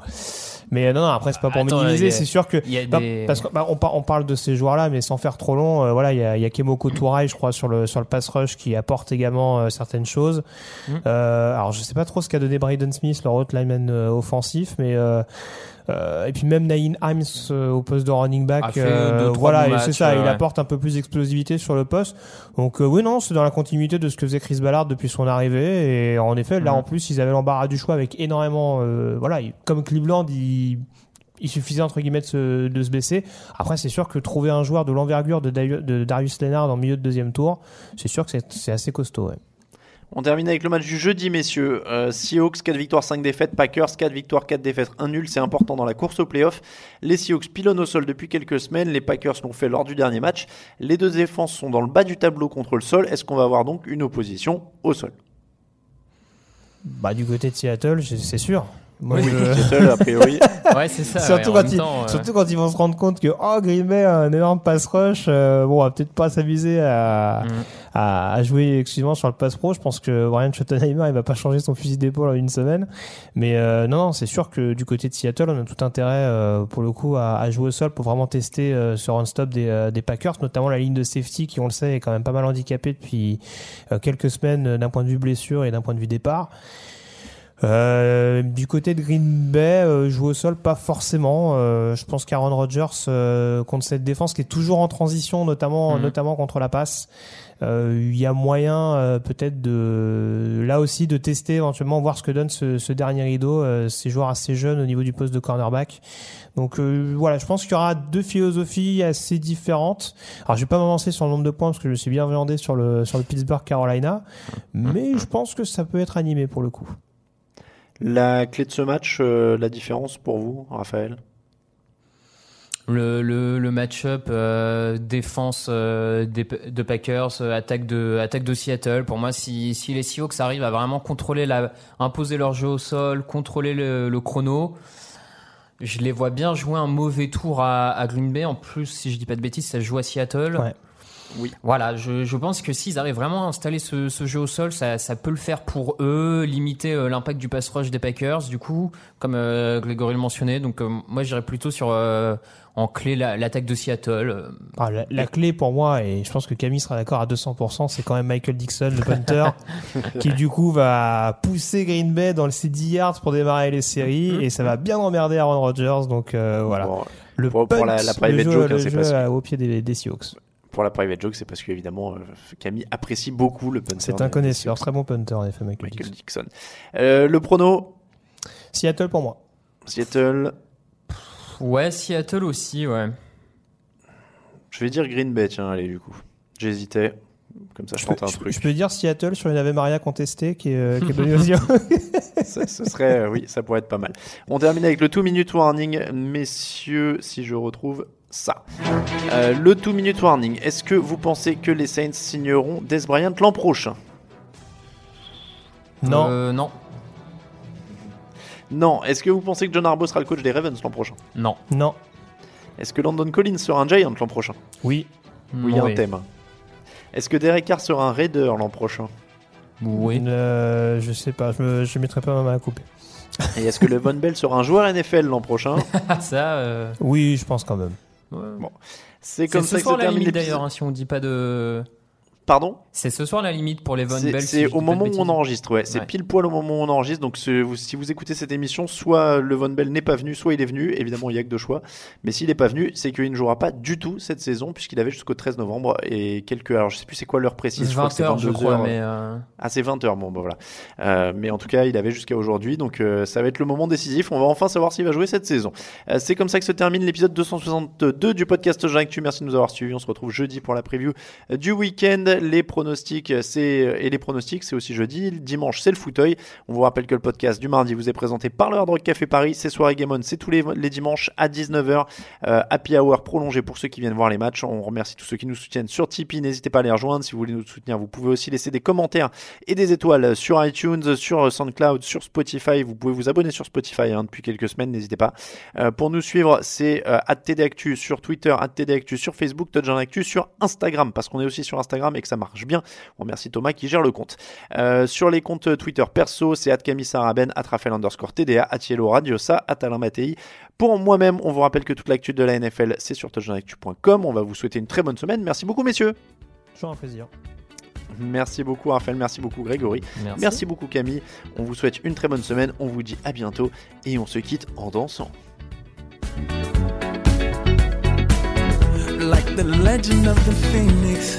Mais non, non, après, c'est pas pour Attends, minimiser. C'est sûr que. il y a bah, des- Parce qu'on on, par- on parle de ces joueurs-là, mais sans faire trop long, euh, voilà, il y a, y a Kemoko Touray, je crois, sur le, sur le pass rush qui apporte également euh, certaines choses. Mm. Euh, alors, je sais pas trop ce qu'a donné Braden Smith, leur autre lineman euh, offensif, mais. Euh, et puis même Naïn Himes euh, au poste de running back, euh, deux, voilà, et c'est ça, il ouais. apporte un peu plus d'explosivité sur le poste. Donc euh, oui, non, c'est dans la continuité de ce que faisait Chris Ballard depuis son arrivée. Et en effet, là Mhm. en plus, ils avaient l'embarras du choix avec énormément, euh, voilà, il- comme Cleveland, il, il suffisait entre guillemets de se, de se baisser. Après, c'est sûr que trouver un joueur de l'envergure de, Darius Leonard en milieu de deuxième tour, c'est sûr que c'est c'est assez costaud. Ouais. On termine avec le match du jeudi, messieurs. Euh, Seahawks, 4 victoires, 5 défaites. Packers, 4 victoires, 4 défaites, 1 nul. C'est important dans la course au playoff. Les Seahawks pilonnent au sol depuis quelques semaines. Les Packers l'ont fait lors du dernier match. Les deux défenses sont dans le bas du tableau contre le sol. Est-ce qu'on va avoir donc une opposition au sol? Bah, du côté de Seattle, c'est sûr. Moi, Oui, je- Seattle, a priori. *laughs* Ouais, c'est ça. surtout, ouais, en quand même ils, temps, euh, surtout quand ils vont se rendre compte que oh, Green Bay a un énorme pass rush, euh, bon, on va peut-être pas s'amuser à, Mm. À, à jouer exclusivement sur le pass pro. Je pense que Brian Schottenheimer, il va pas changer son fusil d'épaule en une semaine. Mais euh, non, non, c'est sûr que du côté de Seattle, on a tout intérêt euh, pour le coup à, à jouer au sol pour vraiment tester euh, ce run-stop des, euh, des Packers, notamment la ligne de safety qui, on le sait, est quand même pas mal handicapée depuis euh, quelques semaines euh, d'un point de vue blessure et d'un point de vue départ. Euh, du côté de Green Bay, euh, jouer au sol, pas forcément. Euh, je pense qu'Aaron Rodgers euh, contre cette défense qui est toujours en transition, notamment Mhm. notamment contre la passe. Euh, Il y a moyen euh, peut-être de là aussi de tester éventuellement voir ce que donne ce, ce dernier rideau. Euh, ces joueurs assez jeunes au niveau du poste de cornerback. Donc euh, voilà, je pense qu'il y aura deux philosophies assez différentes. Alors je vais pas m'avancer sur le nombre de points parce que je me suis bien viandé sur le sur le Pittsburgh Carolina, mais je pense que ça peut être animé pour le coup. La clé de ce match, euh, la différence pour vous, Raphaël? Le, match-up euh, défense euh, de Packers, euh, attaque de attaque de Seattle. Pour moi, si, si les Seahawks arrivent à vraiment contrôler la, imposer leur jeu au sol, contrôler le, chrono, je les vois bien jouer un mauvais tour à, à Green Bay. En plus, si je dis pas de bêtises, ça joue à Seattle. Ouais. Oui. Voilà, je, je pense que s'ils arrivent vraiment à installer ce, ce jeu au sol, ça, ça peut le faire pour eux, limiter euh, l'impact du pass rush des Packers, du coup, comme euh, Grégory le mentionnait. Donc, euh, moi, j'irais plutôt sur euh, en clé la- l'attaque de Seattle. Euh, Ah, la, la clé pour moi, et je pense que Camille sera d'accord à 200%, c'est quand même Michael Dixon, le punter, *laughs* qui du coup va pousser Green Bay dans le 10 yards pour démarrer les séries, et ça va bien emmerder Aaron Rodgers. Donc euh, voilà. Bon, le pour- pour punt, la- la le private jeu, joke, hein, le jeu à- au pied des, des Seahawks. Pour la private joke, c'est parce qu'évidemment, euh, Camille apprécie beaucoup le punter. C'est un connaisseur, très bon punter en effet, Michael, Michael Dixon. Dixon. Euh, le prono, Seattle pour moi. Seattle, Ouais, Seattle aussi, ouais. je vais dire Green Bay, tiens, allez, du coup. J'hésitais. Comme ça, je, Je tente peux, un je- truc. je peux dire Seattle sur une Ave Maria contestée qui est, euh, qui est *laughs* bonne *laughs* ça, ce serait, euh, oui, ça pourrait être pas mal. On termine avec le 2 minute warning, messieurs, si je retrouve ça. Euh, le 2 minute warning, est-ce que vous pensez que les Saints signeront Des Bryant l'an prochain? Non. Euh, non. Non. Est-ce que vous pensez que John Harbaugh sera le coach des Ravens l'an prochain? Non. Non. Est-ce que Landon Collins sera un Giant l'an prochain? Oui. Oui, il y a un thème. Est-ce que Derek Carr sera un Raider l'an prochain? Oui. Euh, je sais pas, je, me, je mettrai pas ma main à couper. Et est-ce que le Von Bell sera un joueur NFL l'an prochain? *laughs* Ça, euh, Oui, je pense quand même. Ouais. Bon. C'est comme ce ça que se termine d'ailleurs, hein, si on dit pas de. Pardon C'est ce soir la limite pour les Von Bell. c'est au moment où on enregistre, ouais. C'est Ouais. pile poil au moment où on enregistre. Donc vous- si vous écoutez cette émission, soit le Von Bell n'est pas venu, soit il est venu. Évidemment, il y a que deux choix. Mais s'il n'est pas venu, c'est qu'il ne jouera pas du tout cette saison, puisqu'il avait jusqu'au 13 novembre et quelques. Alors je sais plus c'est quoi l'heure précise. je crois que 20 heures, je 22 crois, heures. mais. euh, Ah, c'est 20h, bon, bah voilà. Euh, mais en tout cas, il avait jusqu'à aujourd'hui, donc euh, ça va être le moment décisif. On va enfin savoir s'il va jouer cette saison. C'est comme ça que se termine l'épisode 262 du podcast Jean Actu. Merci de nous avoir suivis. On se retrouve jeudi pour la preview du week-end. Les pronostics, c'est et les pronostics, c'est aussi jeudi. Dimanche, c'est le fauteuil. On vous rappelle que le podcast du mardi vous est présenté par le Hard Rock Café Paris. C'est soirée Game On, c'est tous les, dimanches à 19h. Euh, happy hour prolongé pour ceux qui viennent voir les matchs. On remercie tous ceux qui nous soutiennent sur Tipeee. N'hésitez pas à les rejoindre. Si vous voulez nous soutenir, vous pouvez aussi laisser des commentaires et des étoiles sur iTunes, sur SoundCloud, sur Spotify. Vous pouvez vous abonner sur Spotify hein, depuis quelques semaines, n'hésitez pas. Euh, pour nous suivre, c'est euh, @tdactu sur Twitter, @tdactu sur Facebook, Touchdown Actu sur Instagram, parce qu'on est aussi sur Instagram et que ça marche bien. On remercie Thomas qui gère le compte. Euh, sur les comptes Twitter perso, c'est @camisaraben, @rafael underscore TDA, @yellow radiosa, @alain Mattei. Pour moi-même, on vous rappelle que toute l'actu de la NFL, c'est sur touchdownactu.com. On va vous souhaiter une très bonne semaine. Merci beaucoup, messieurs. Toujours un plaisir. Merci beaucoup Raphaël, merci beaucoup Grégory, Merci. beaucoup Camille. On vous souhaite une très bonne semaine, on vous dit à bientôt et on se quitte en dansant. like the legend of the phoenix.